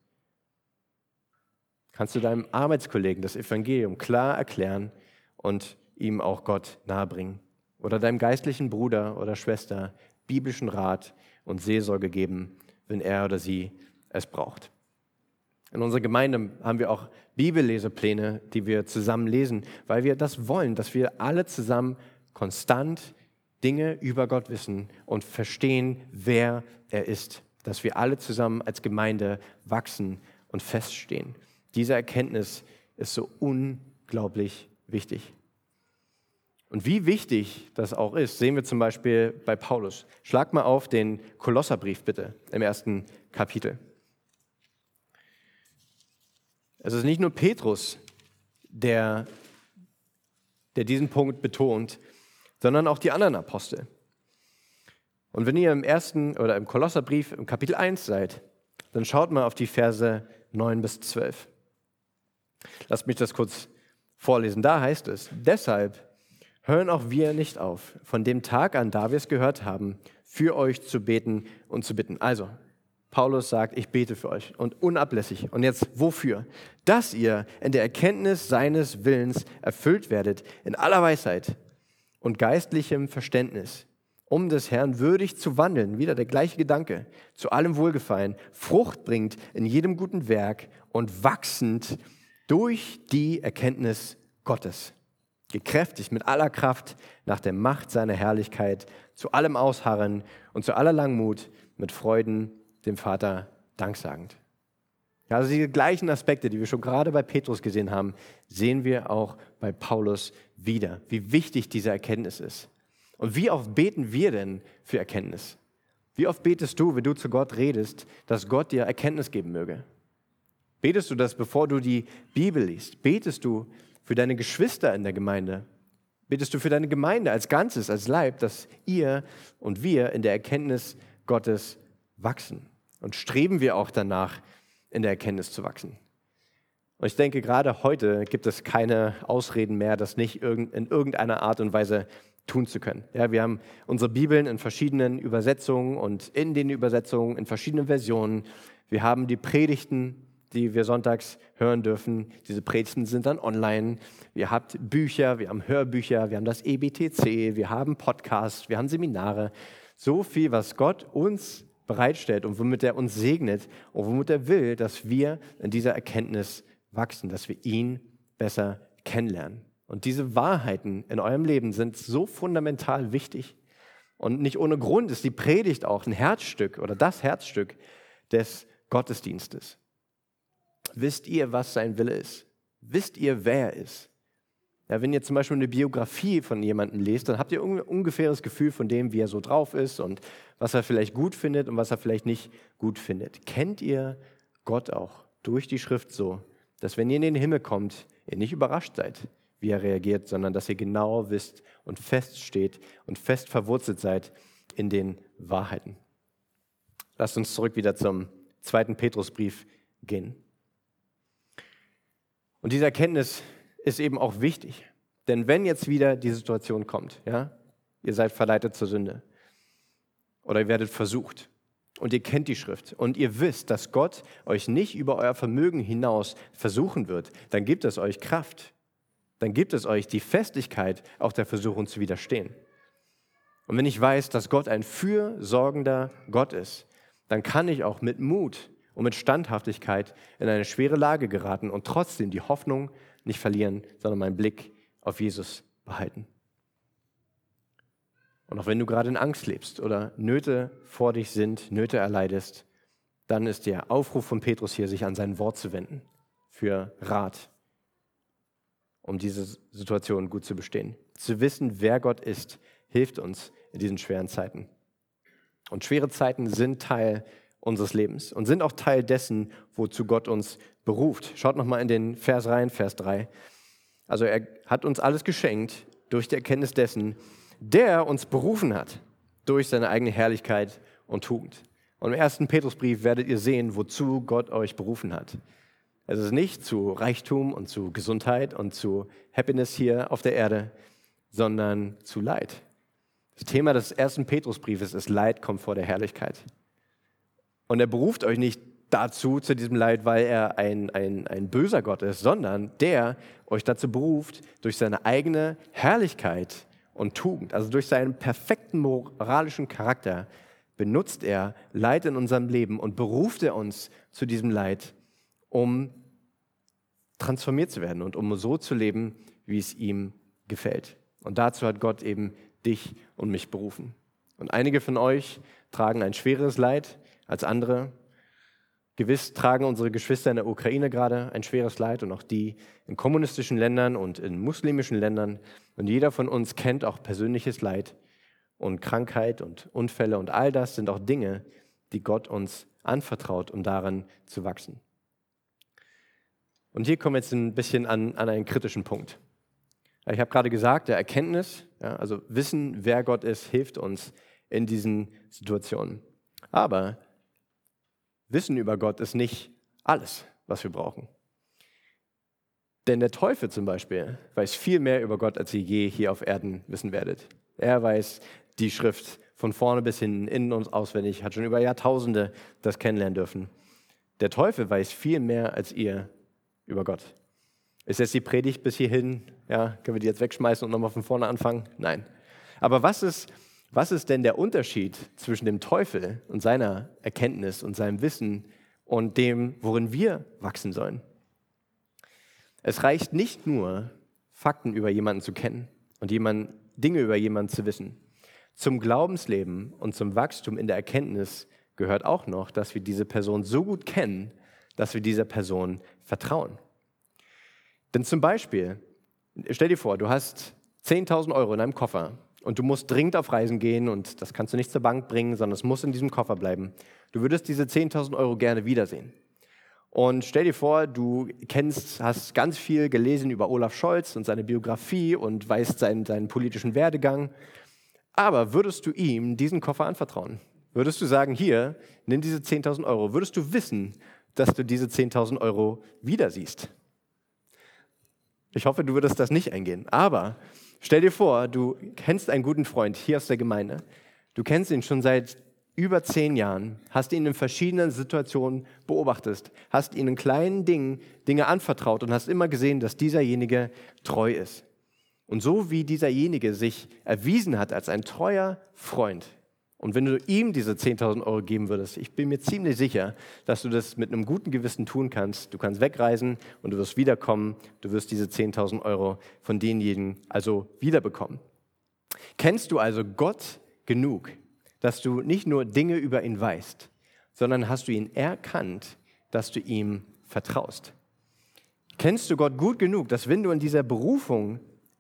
Kannst du deinem Arbeitskollegen das Evangelium klar erklären und ihm auch Gott nahebringen. Oder deinem geistlichen Bruder oder Schwester biblischen Rat und Seelsorge geben, wenn er oder sie es braucht. In unserer Gemeinde haben wir auch Bibellesepläne, die wir zusammen lesen, weil wir das wollen, dass wir alle zusammen konstant Dinge über Gott wissen und verstehen, wer er ist. Dass wir alle zusammen als Gemeinde wachsen und feststehen. Diese Erkenntnis ist so unglaublich wichtig. Und wie wichtig das auch ist, sehen wir zum Beispiel bei Paulus. Schlag mal auf den Kolosserbrief bitte im ersten Kapitel. Es ist nicht nur Petrus, der, der diesen Punkt betont, sondern auch die anderen Apostel. Und wenn ihr im ersten oder im Kolosserbrief im Kapitel 1 seid, dann schaut mal auf die Verse 9 bis 12. Lasst mich das kurz vorlesen. Da heißt es, deshalb hören auch wir nicht auf, von dem Tag an, da wir es gehört haben, für euch zu beten und zu bitten. Also, Paulus sagt, ich bete für euch und unablässig. Und jetzt wofür? Dass ihr in der Erkenntnis seines Willens erfüllt werdet, in aller Weisheit und geistlichem Verständnis, um des Herrn würdig zu wandeln, wieder der gleiche Gedanke, zu allem Wohlgefallen, Frucht bringt in jedem guten Werk und wachsend durch die Erkenntnis Gottes gekräftigt mit aller Kraft nach der Macht seiner Herrlichkeit, zu allem Ausharren und zu aller Langmut mit Freuden dem Vater danksagend. Also diese gleichen Aspekte, die wir schon gerade bei Petrus gesehen haben, sehen wir auch bei Paulus wieder, wie wichtig diese Erkenntnis ist. Und wie oft beten wir denn für Erkenntnis? Wie oft betest du, wenn du zu Gott redest, dass Gott dir Erkenntnis geben möge? Betest du das, bevor du die Bibel liest? Betest du, für deine Geschwister in der Gemeinde? Bittest du für deine Gemeinde als Ganzes, als Leib, dass ihr und wir in der Erkenntnis Gottes wachsen? Und streben wir auch danach, in der Erkenntnis zu wachsen? Und ich denke, gerade heute gibt es keine Ausreden mehr, das nicht in irgendeiner Art und Weise tun zu können. Ja, wir haben unsere Bibeln in verschiedenen Übersetzungen und in den Übersetzungen in verschiedenen Versionen. Wir haben die Predigten die wir sonntags hören dürfen. Diese Predigten sind dann online. Wir habt Bücher, wir haben Hörbücher, wir haben das EBTC, wir haben Podcasts, wir haben Seminare. So viel, was Gott uns bereitstellt und womit er uns segnet und womit er will, dass wir in dieser Erkenntnis wachsen, dass wir ihn besser kennenlernen. Und diese Wahrheiten in eurem Leben sind so fundamental wichtig. Und nicht ohne Grund ist die Predigt auch ein Herzstück oder das Herzstück des Gottesdienstes. Wisst ihr, was sein Wille ist? Wisst ihr, wer er ist? Ja, wenn ihr zum Beispiel eine Biografie von jemandem lest, dann habt ihr ein ungefähres Gefühl von dem, wie er so drauf ist und was er vielleicht gut findet und was er vielleicht nicht gut findet. Kennt ihr Gott auch durch die Schrift so, dass wenn ihr in den Himmel kommt, ihr nicht überrascht seid, wie er reagiert, sondern dass ihr genau wisst und feststeht und fest verwurzelt seid in den Wahrheiten. Lasst uns zurück wieder zum zweiten Petrusbrief gehen. Und diese Erkenntnis ist eben auch wichtig. Denn wenn jetzt wieder die Situation kommt, ja, ihr seid verleitet zur Sünde oder ihr werdet versucht und ihr kennt die Schrift und ihr wisst, dass Gott euch nicht über euer Vermögen hinaus versuchen wird, dann gibt es euch Kraft. Dann gibt es euch die Festigkeit, auch der Versuchung zu widerstehen. Und wenn ich weiß, dass Gott ein fürsorgender Gott ist, dann kann ich auch mit Mut und mit Standhaftigkeit in eine schwere Lage geraten und trotzdem die Hoffnung nicht verlieren, sondern meinen Blick auf Jesus behalten. Und auch wenn du gerade in Angst lebst oder Nöte vor dich sind, Nöte erleidest, dann ist der Aufruf von Petrus hier, sich an sein Wort zu wenden für Rat, um diese Situation gut zu bestehen. Zu wissen, wer Gott ist, hilft uns in diesen schweren Zeiten. Und schwere Zeiten sind Teil unseres Lebens und sind auch Teil dessen, wozu Gott uns beruft. Schaut nochmal in den Vers rein, Vers 3. Also er hat uns alles geschenkt durch die Erkenntnis dessen, der uns berufen hat, durch seine eigene Herrlichkeit und Tugend. Und im ersten Petrusbrief werdet ihr sehen, wozu Gott euch berufen hat. Es ist nicht zu Reichtum und zu Gesundheit und zu Happiness hier auf der Erde, sondern zu Leid. Das Thema des ersten Petrusbriefes ist Leid kommt vor der Herrlichkeit. Und er beruft euch nicht dazu, zu diesem Leid, weil er ein, ein, ein böser Gott ist, sondern der euch dazu beruft, durch seine eigene Herrlichkeit und Tugend, also durch seinen perfekten moralischen Charakter, benutzt er Leid in unserem Leben und beruft er uns zu diesem Leid, um transformiert zu werden und um so zu leben, wie es ihm gefällt. Und dazu hat Gott eben dich und mich berufen. Und einige von euch tragen ein schweres Leid, als andere. Gewiss tragen unsere Geschwister in der Ukraine gerade ein schweres Leid und auch die in kommunistischen Ländern und in muslimischen Ländern. Und jeder von uns kennt auch persönliches Leid und Krankheit und Unfälle und all das sind auch Dinge, die Gott uns anvertraut, um darin zu wachsen. Und hier kommen wir jetzt ein bisschen an, an einen kritischen Punkt. Ich habe gerade gesagt, der Erkenntnis, ja, also Wissen, wer Gott ist, hilft uns in diesen Situationen. Aber Wissen über Gott ist nicht alles, was wir brauchen. Denn der Teufel zum Beispiel weiß viel mehr über Gott, als ihr je hier auf Erden wissen werdet. Er weiß die Schrift von vorne bis hinten, innen und auswendig, hat schon über Jahrtausende das kennenlernen dürfen. Der Teufel weiß viel mehr als ihr über Gott. Ist jetzt die Predigt bis hierhin? Ja, können wir die jetzt wegschmeißen und nochmal von vorne anfangen? Nein. Aber was ist, was ist denn der Unterschied zwischen dem Teufel und seiner Erkenntnis und seinem Wissen und dem, worin wir wachsen sollen? Es reicht nicht nur, Fakten über jemanden zu kennen und jemand, Dinge über jemanden zu wissen. Zum Glaubensleben und zum Wachstum in der Erkenntnis gehört auch noch, dass wir diese Person so gut kennen, dass wir dieser Person vertrauen. Denn zum Beispiel, stell dir vor, du hast 10.000 Euro in einem Koffer und du musst dringend auf Reisen gehen und das kannst du nicht zur Bank bringen, sondern es muss in diesem Koffer bleiben. Du würdest diese 10.000 Euro gerne wiedersehen. Und stell dir vor, du kennst, hast ganz viel gelesen über Olaf Scholz und seine Biografie und weißt seinen, seinen politischen Werdegang. Aber würdest du ihm diesen Koffer anvertrauen? Würdest du sagen, hier, nimm diese 10.000 Euro, würdest du wissen, dass du diese 10.000 Euro wieder siehst? Ich hoffe, du würdest das nicht eingehen. Aber stell dir vor, du kennst einen guten Freund hier aus der Gemeinde. Du kennst ihn schon seit über zehn Jahren, hast ihn in verschiedenen Situationen beobachtet, hast ihn in kleinen Dingen Dinge anvertraut und hast immer gesehen, dass dieserjenige treu ist. Und so wie dieserjenige sich erwiesen hat als ein treuer Freund, und wenn du ihm diese 10.000 Euro geben würdest, ich bin mir ziemlich sicher, dass du das mit einem guten Gewissen tun kannst. Du kannst wegreisen und du wirst wiederkommen. Du wirst diese 10.000 Euro von denjenigen also wiederbekommen. Kennst du also Gott genug, dass du nicht nur Dinge über ihn weißt, sondern hast du ihn erkannt, dass du ihm vertraust? Kennst du Gott gut genug, dass wenn du in dieser Berufung,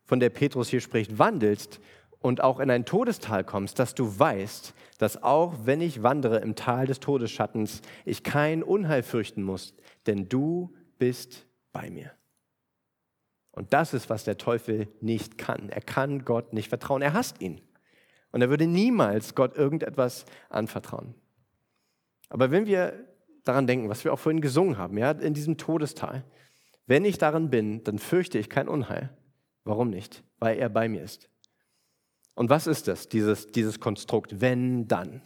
von der Petrus hier spricht, wandelst, und auch in ein Todestal kommst, dass du weißt, dass auch wenn ich wandere im Tal des Todesschattens, ich kein Unheil fürchten muss, denn du bist bei mir. Und das ist, was der Teufel nicht kann. Er kann Gott nicht vertrauen. Er hasst ihn. Und er würde niemals Gott irgendetwas anvertrauen. Aber wenn wir daran denken, was wir auch vorhin gesungen haben, ja, in diesem Todestal, wenn ich darin bin, dann fürchte ich kein Unheil. Warum nicht? Weil er bei mir ist. Und was ist das, dieses, dieses Konstrukt, wenn, dann?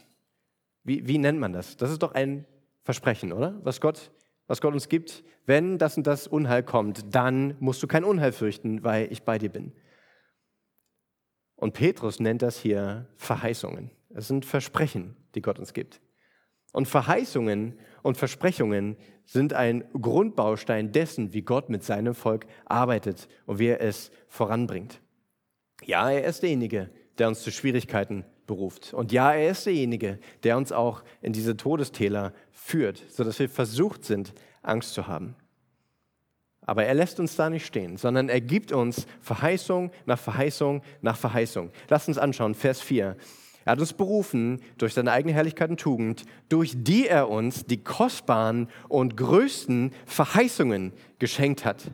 Wie, wie nennt man das? Das ist doch ein Versprechen, oder? Was Gott, was Gott uns gibt. Wenn das und das Unheil kommt, dann musst du kein Unheil fürchten, weil ich bei dir bin. Und Petrus nennt das hier Verheißungen. Es sind Versprechen, die Gott uns gibt. Und Verheißungen und Versprechungen sind ein Grundbaustein dessen, wie Gott mit seinem Volk arbeitet und wie er es voranbringt. Ja, er ist derjenige, der uns zu Schwierigkeiten beruft. Und ja, er ist derjenige, der uns auch in diese Todestäler führt, sodass wir versucht sind, Angst zu haben. Aber er lässt uns da nicht stehen, sondern er gibt uns Verheißung nach Verheißung nach Verheißung. Lasst uns anschauen, Vers 4. Er hat uns berufen durch seine eigene Herrlichkeit und Tugend, durch die er uns die kostbaren und größten Verheißungen geschenkt hat,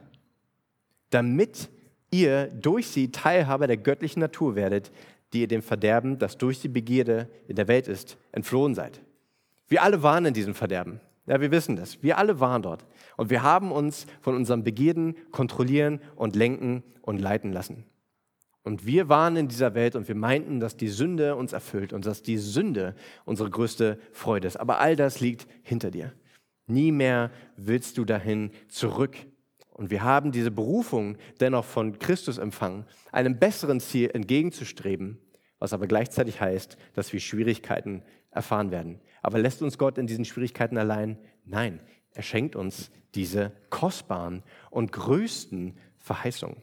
damit ihr durch sie Teilhaber der göttlichen Natur werdet, die ihr dem Verderben, das durch die Begierde in der Welt ist, entflohen seid. Wir alle waren in diesem Verderben. Ja, wir wissen das. Wir alle waren dort. Und wir haben uns von unseren Begierden kontrollieren und lenken und leiten lassen. Und wir waren in dieser Welt und wir meinten, dass die Sünde uns erfüllt und dass die Sünde unsere größte Freude ist. Aber all das liegt hinter dir. Nie mehr willst du dahin zurück. Und wir haben diese Berufung dennoch von Christus empfangen, einem besseren Ziel entgegenzustreben, was aber gleichzeitig heißt, dass wir Schwierigkeiten erfahren werden. Aber lässt uns Gott in diesen Schwierigkeiten allein? Nein, er schenkt uns diese kostbaren und größten Verheißungen.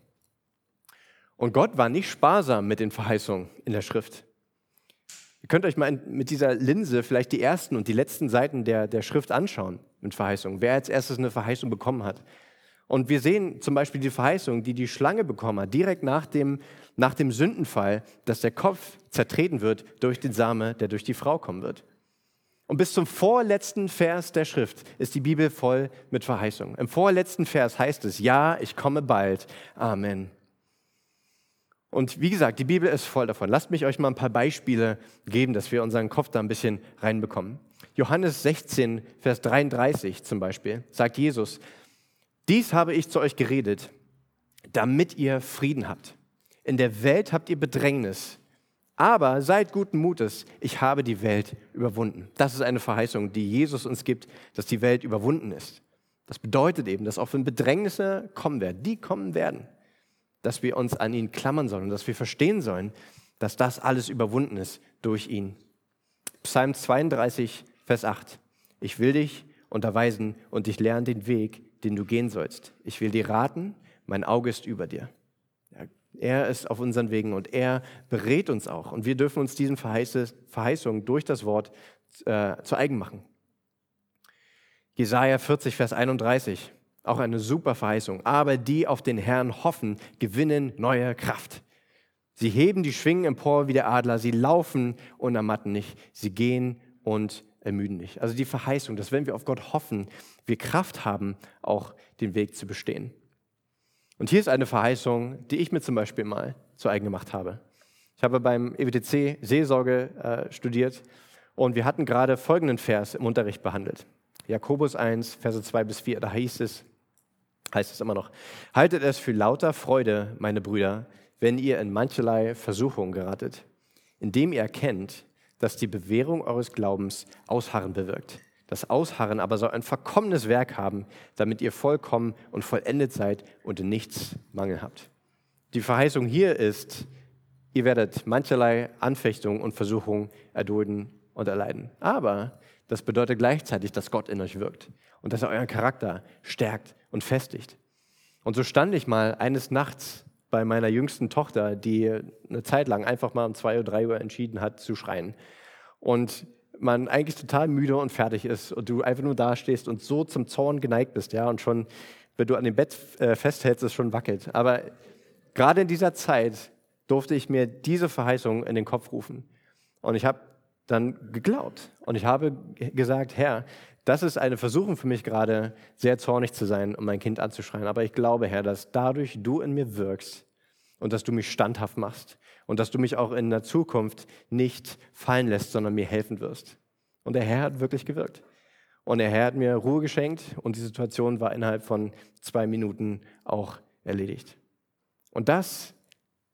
Und Gott war nicht sparsam mit den Verheißungen in der Schrift. Ihr könnt euch mal mit dieser Linse vielleicht die ersten und die letzten Seiten der, der Schrift anschauen. mit Verheißungen, wer als erstes eine Verheißung bekommen hat. Und wir sehen zum Beispiel die Verheißung, die die Schlange bekommen hat, direkt nach dem, nach dem Sündenfall, dass der Kopf zertreten wird durch den Same, der durch die Frau kommen wird. Und bis zum vorletzten Vers der Schrift ist die Bibel voll mit Verheißungen. Im vorletzten Vers heißt es, ja, ich komme bald. Amen. Und wie gesagt, die Bibel ist voll davon. Lasst mich euch mal ein paar Beispiele geben, dass wir unseren Kopf da ein bisschen reinbekommen. Johannes 16, Vers 33 zum Beispiel, sagt Jesus, dies habe ich zu euch geredet, damit ihr Frieden habt. In der Welt habt ihr Bedrängnis, aber seid guten Mutes, ich habe die Welt überwunden. Das ist eine Verheißung, die Jesus uns gibt, dass die Welt überwunden ist. Das bedeutet eben, dass auch wenn Bedrängnisse kommen werden, die kommen werden, dass wir uns an ihn klammern sollen, dass wir verstehen sollen, dass das alles überwunden ist durch ihn. Psalm 32, Vers 8. Ich will dich unterweisen und dich lernen den Weg, den du gehen sollst. Ich will dir raten, mein Auge ist über dir. Er ist auf unseren Wegen und er berät uns auch. Und wir dürfen uns diesen Verheißungen durch das Wort äh, zu eigen machen. Jesaja 40, Vers 31, auch eine super Verheißung. Aber die auf den Herrn hoffen, gewinnen neue Kraft. Sie heben die Schwingen empor wie der Adler, sie laufen und ermatten nicht, sie gehen und ermüden nicht. Also die Verheißung, dass wenn wir auf Gott hoffen, wir Kraft haben, auch den Weg zu bestehen. Und hier ist eine Verheißung, die ich mir zum Beispiel mal zu eigen gemacht habe. Ich habe beim EWTC Seelsorge äh, studiert und wir hatten gerade folgenden Vers im Unterricht behandelt. Jakobus 1, Verse 2 bis 4, da heißt es, heißt es immer noch, haltet es für lauter Freude, meine Brüder, wenn ihr in mancherlei Versuchung geratet, indem ihr erkennt, dass die Bewährung eures Glaubens Ausharren bewirkt. Das Ausharren aber soll ein verkommenes Werk haben, damit ihr vollkommen und vollendet seid und in nichts Mangel habt. Die Verheißung hier ist, ihr werdet mancherlei Anfechtungen und Versuchungen erdulden und erleiden. Aber das bedeutet gleichzeitig, dass Gott in euch wirkt und dass er euren Charakter stärkt und festigt. Und so stand ich mal eines Nachts bei meiner jüngsten Tochter, die eine Zeit lang einfach mal um zwei oder drei Uhr entschieden hat zu schreien. Und man eigentlich total müde und fertig ist und du einfach nur da stehst und so zum Zorn geneigt bist, ja, und schon, wenn du an dem Bett äh, festhältst, es schon wackelt. Aber gerade in dieser Zeit durfte ich mir diese Verheißung in den Kopf rufen. Und ich habe dann geglaubt und ich habe gesagt, Herr, das ist eine Versuchung für mich gerade, sehr zornig zu sein, um mein Kind anzuschreien. Aber ich glaube, Herr, dass dadurch du in mir wirkst und dass du mich standhaft machst und dass du mich auch in der Zukunft nicht fallen lässt, sondern mir helfen wirst. Und der Herr hat wirklich gewirkt. Und der Herr hat mir Ruhe geschenkt und die Situation war innerhalb von zwei Minuten auch erledigt. Und das,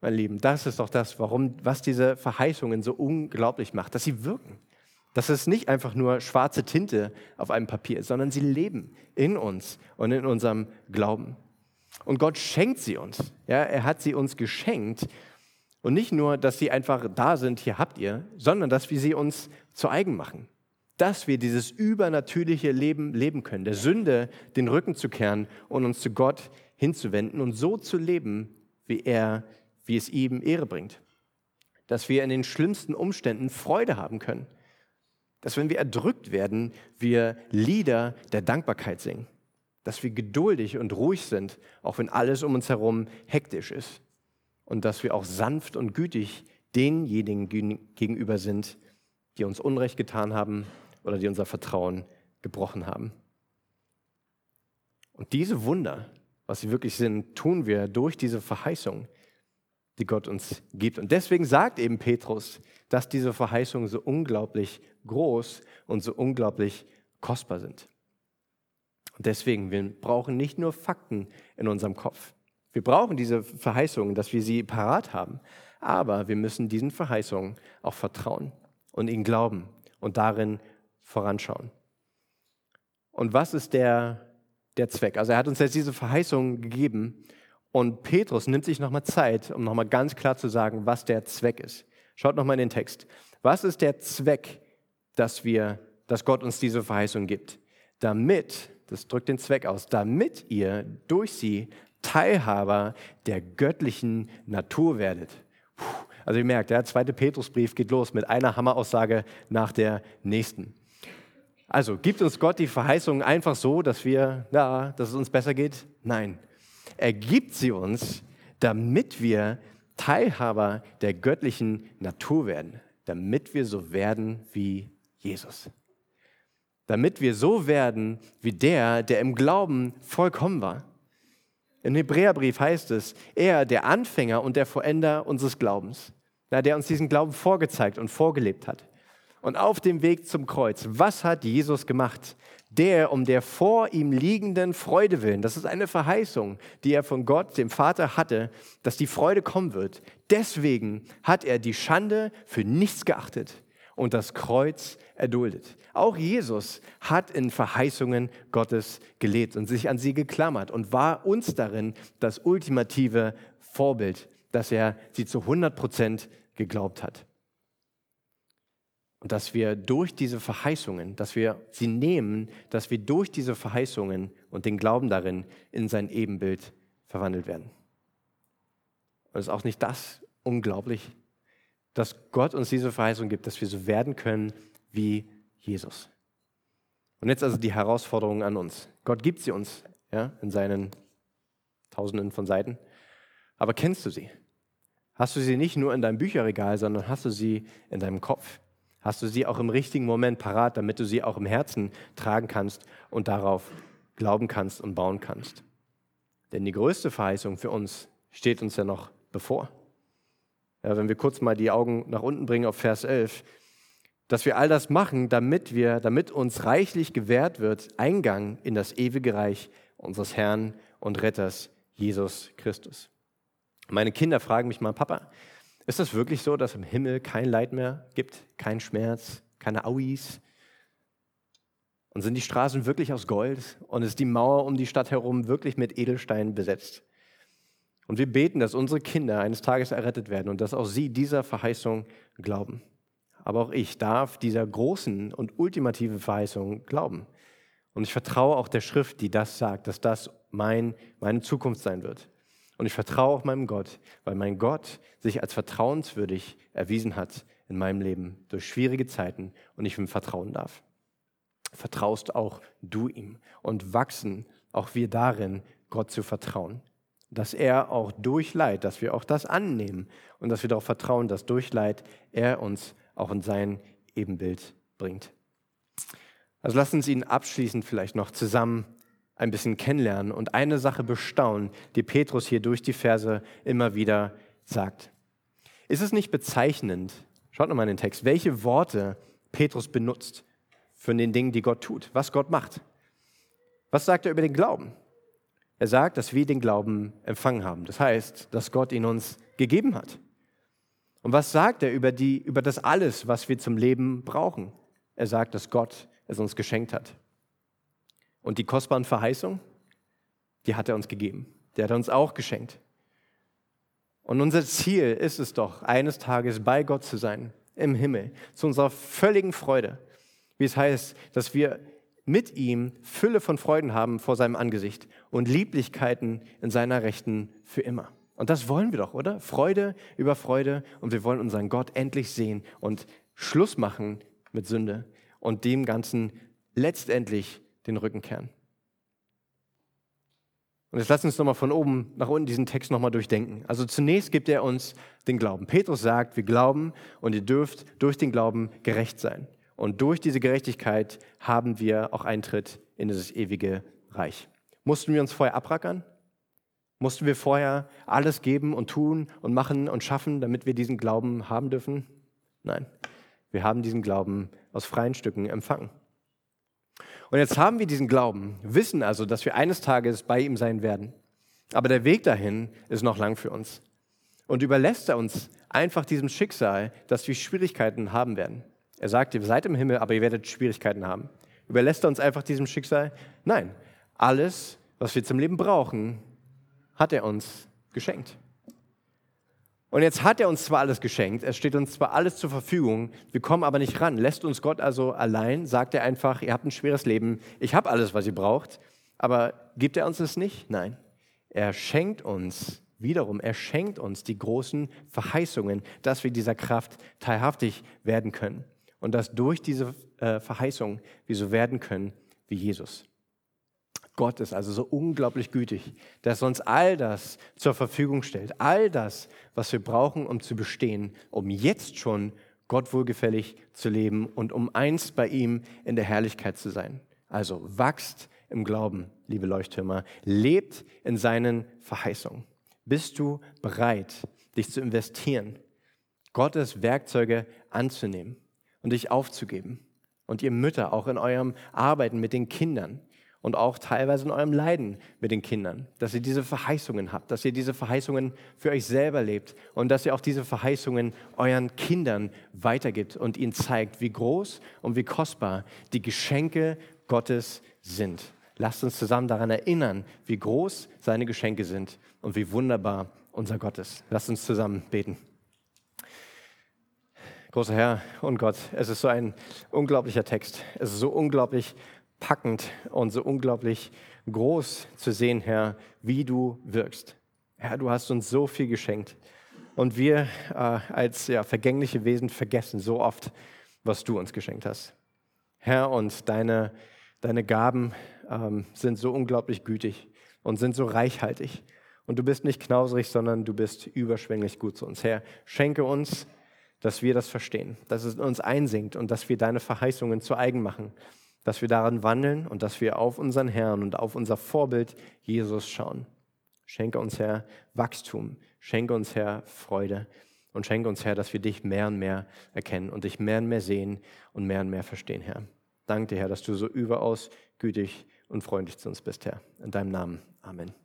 mein Lieben, das ist doch das, warum, was diese Verheißungen so unglaublich macht, dass sie wirken. Dass es nicht einfach nur schwarze Tinte auf einem Papier ist, sondern sie leben in uns und in unserem Glauben. Und Gott schenkt sie uns. Ja, er hat sie uns geschenkt und nicht nur, dass sie einfach da sind, hier habt ihr, sondern dass wir sie uns zu eigen machen. Dass wir dieses übernatürliche Leben leben können, der Sünde den Rücken zu kehren und uns zu Gott hinzuwenden und so zu leben, wie er, wie es ihm Ehre bringt. Dass wir in den schlimmsten Umständen Freude haben können. Dass wenn wir erdrückt werden, wir Lieder der Dankbarkeit singen. Dass wir geduldig und ruhig sind, auch wenn alles um uns herum hektisch ist und dass wir auch sanft und gütig denjenigen gegenüber sind, die uns Unrecht getan haben oder die unser Vertrauen gebrochen haben. Und diese Wunder, was sie wirklich sind, tun wir durch diese Verheißung, die Gott uns gibt. Und deswegen sagt eben Petrus, dass diese Verheißungen so unglaublich groß und so unglaublich kostbar sind. Und deswegen, wir brauchen nicht nur Fakten in unserem Kopf. Wir brauchen diese Verheißungen, dass wir sie parat haben. Aber wir müssen diesen Verheißungen auch vertrauen und ihnen glauben und darin voranschauen. Und was ist der, der Zweck? Also er hat uns jetzt diese Verheißungen gegeben und Petrus nimmt sich nochmal Zeit, um nochmal ganz klar zu sagen, was der Zweck ist. Schaut nochmal in den Text. Was ist der Zweck, dass wir, dass Gott uns diese Verheißung gibt? Damit, das drückt den Zweck aus, damit ihr durch sie Teilhaber der göttlichen Natur werdet. Puh, also ihr merkt, der zweite Petrusbrief geht los mit einer Hammeraussage nach der nächsten. Also gibt uns Gott die Verheißung einfach so, dass wir, ja, dass es uns besser geht? Nein. Er gibt sie uns, damit wir Teilhaber der göttlichen Natur werden, damit wir so werden wie Jesus. Damit wir so werden wie der, der im Glauben vollkommen war. Im Hebräerbrief heißt es, er, der Anfänger und der Vollender unseres Glaubens, der uns diesen Glauben vorgezeigt und vorgelebt hat. Und auf dem Weg zum Kreuz, was hat Jesus gemacht? Der um der vor ihm liegenden Freude willen, das ist eine Verheißung, die er von Gott, dem Vater, hatte, dass die Freude kommen wird. Deswegen hat er die Schande für nichts geachtet und das Kreuz erduldet. Auch Jesus hat in Verheißungen Gottes gelebt und sich an sie geklammert und war uns darin das ultimative Vorbild, dass er sie zu 100 Prozent geglaubt hat. Und dass wir durch diese Verheißungen, dass wir sie nehmen, dass wir durch diese Verheißungen und den Glauben darin in sein Ebenbild verwandelt werden. Und ist auch nicht das unglaublich, dass Gott uns diese Verheißung gibt, dass wir so werden können wie Jesus. Und jetzt also die Herausforderung an uns. Gott gibt sie uns ja, in seinen Tausenden von Seiten. Aber kennst du sie? Hast du sie nicht nur in deinem Bücherregal, sondern hast du sie in deinem Kopf? Hast du sie auch im richtigen Moment parat, damit du sie auch im Herzen tragen kannst und darauf glauben kannst und bauen kannst? Denn die größte Verheißung für uns steht uns ja noch bevor. Ja, wenn wir kurz mal die Augen nach unten bringen auf Vers 11, dass wir all das machen, damit wir, damit uns reichlich gewährt wird, Eingang in das ewige Reich unseres Herrn und Retters Jesus Christus. Meine Kinder fragen mich mal, Papa, ist das wirklich so, dass im Himmel kein Leid mehr gibt, kein Schmerz, keine Auis? Und sind die Straßen wirklich aus Gold? Und ist die Mauer um die Stadt herum wirklich mit Edelsteinen besetzt? Und wir beten, dass unsere Kinder eines Tages errettet werden und dass auch sie dieser Verheißung glauben. Aber auch ich darf dieser großen und ultimativen Verheißung glauben. Und ich vertraue auch der Schrift, die das sagt, dass das mein, meine Zukunft sein wird. Und ich vertraue auch meinem Gott, weil mein Gott sich als vertrauenswürdig erwiesen hat in meinem Leben durch schwierige Zeiten und ich ihm vertrauen darf. Vertraust auch du ihm und wachsen auch wir darin, Gott zu vertrauen. Dass er auch durch Leid, dass wir auch das annehmen und dass wir darauf vertrauen, dass durch Leid er uns auch in sein Ebenbild bringt. Also lasst uns ihn abschließend vielleicht noch zusammen ein bisschen kennenlernen und eine Sache bestaunen, die Petrus hier durch die Verse immer wieder sagt. Ist es nicht bezeichnend, schaut nochmal in den Text, welche Worte Petrus benutzt für den Dingen, die Gott tut, was Gott macht? Was sagt er über den Glauben? Er sagt, dass wir den Glauben empfangen haben. Das heißt, dass Gott ihn uns gegeben hat. Und was sagt er über, die, über das alles, was wir zum Leben brauchen? Er sagt, dass Gott es uns geschenkt hat. Und die kostbaren Verheißungen, die hat er uns gegeben. Der hat er uns auch geschenkt. Und unser Ziel ist es doch, eines Tages bei Gott zu sein, im Himmel, zu unserer völligen Freude. Wie es heißt, dass wir mit ihm Fülle von Freuden haben vor seinem Angesicht und Lieblichkeiten in seiner Rechten für immer. Und das wollen wir doch, oder? Freude über Freude und wir wollen unseren Gott endlich sehen und Schluss machen mit Sünde und dem Ganzen letztendlich den Rücken kehren. Und jetzt lass uns nochmal von oben nach unten diesen Text nochmal durchdenken. Also zunächst gibt er uns den Glauben. Petrus sagt, wir glauben und ihr dürft durch den Glauben gerecht sein. Und durch diese Gerechtigkeit haben wir auch Eintritt in dieses ewige Reich. Mussten wir uns vorher abrackern? Mussten wir vorher alles geben und tun und machen und schaffen, damit wir diesen Glauben haben dürfen? Nein, wir haben diesen Glauben aus freien Stücken empfangen. Und jetzt haben wir diesen Glauben, wissen also, dass wir eines Tages bei ihm sein werden. Aber der Weg dahin ist noch lang für uns. Und überlässt er uns einfach diesem Schicksal, dass wir Schwierigkeiten haben werden. Er sagt, ihr seid im Himmel, aber ihr werdet Schwierigkeiten haben. Überlässt er uns einfach diesem Schicksal? Nein. Alles, was wir zum Leben brauchen, hat er uns geschenkt. Und jetzt hat er uns zwar alles geschenkt, es steht uns zwar alles zur Verfügung, wir kommen aber nicht ran. Lässt uns Gott also allein, sagt er einfach, ihr habt ein schweres Leben, ich habe alles, was ihr braucht, aber gibt er uns es nicht? Nein. Er schenkt uns wiederum, er schenkt uns die großen Verheißungen, dass wir dieser Kraft teilhaftig werden können. Und dass durch diese äh, Verheißung wir so werden können wie Jesus. Gott ist also so unglaublich gütig, dass er uns all das zur Verfügung stellt, all das, was wir brauchen, um zu bestehen, um jetzt schon Gott wohlgefällig zu leben und um einst bei ihm in der Herrlichkeit zu sein. Also wachst im Glauben, liebe Leuchttürmer, lebt in seinen Verheißungen. Bist du bereit, dich zu investieren, Gottes Werkzeuge anzunehmen und dich aufzugeben? Und ihr Mütter auch in eurem Arbeiten mit den Kindern, und auch teilweise in eurem Leiden mit den Kindern, dass ihr diese Verheißungen habt, dass ihr diese Verheißungen für euch selber lebt und dass ihr auch diese Verheißungen euren Kindern weitergibt und ihnen zeigt, wie groß und wie kostbar die Geschenke Gottes sind. Lasst uns zusammen daran erinnern, wie groß seine Geschenke sind und wie wunderbar unser Gott ist. Lasst uns zusammen beten. Großer Herr und Gott, es ist so ein unglaublicher Text. Es ist so unglaublich packend und so unglaublich groß zu sehen, Herr, wie du wirkst. Herr, du hast uns so viel geschenkt. Und wir äh, als ja, vergängliche Wesen vergessen so oft, was du uns geschenkt hast. Herr, und deine, deine Gaben ähm, sind so unglaublich gütig und sind so reichhaltig. Und du bist nicht knauserig, sondern du bist überschwänglich gut zu uns. Herr, schenke uns, dass wir das verstehen, dass es in uns einsinkt und dass wir deine Verheißungen zu eigen machen dass wir daran wandeln und dass wir auf unseren Herrn und auf unser Vorbild Jesus schauen. Schenke uns, Herr, Wachstum. Schenke uns, Herr, Freude. Und schenke uns, Herr, dass wir dich mehr und mehr erkennen und dich mehr und mehr sehen und mehr und mehr verstehen, Herr. Danke dir, Herr, dass du so überaus gütig und freundlich zu uns bist, Herr. In deinem Namen. Amen.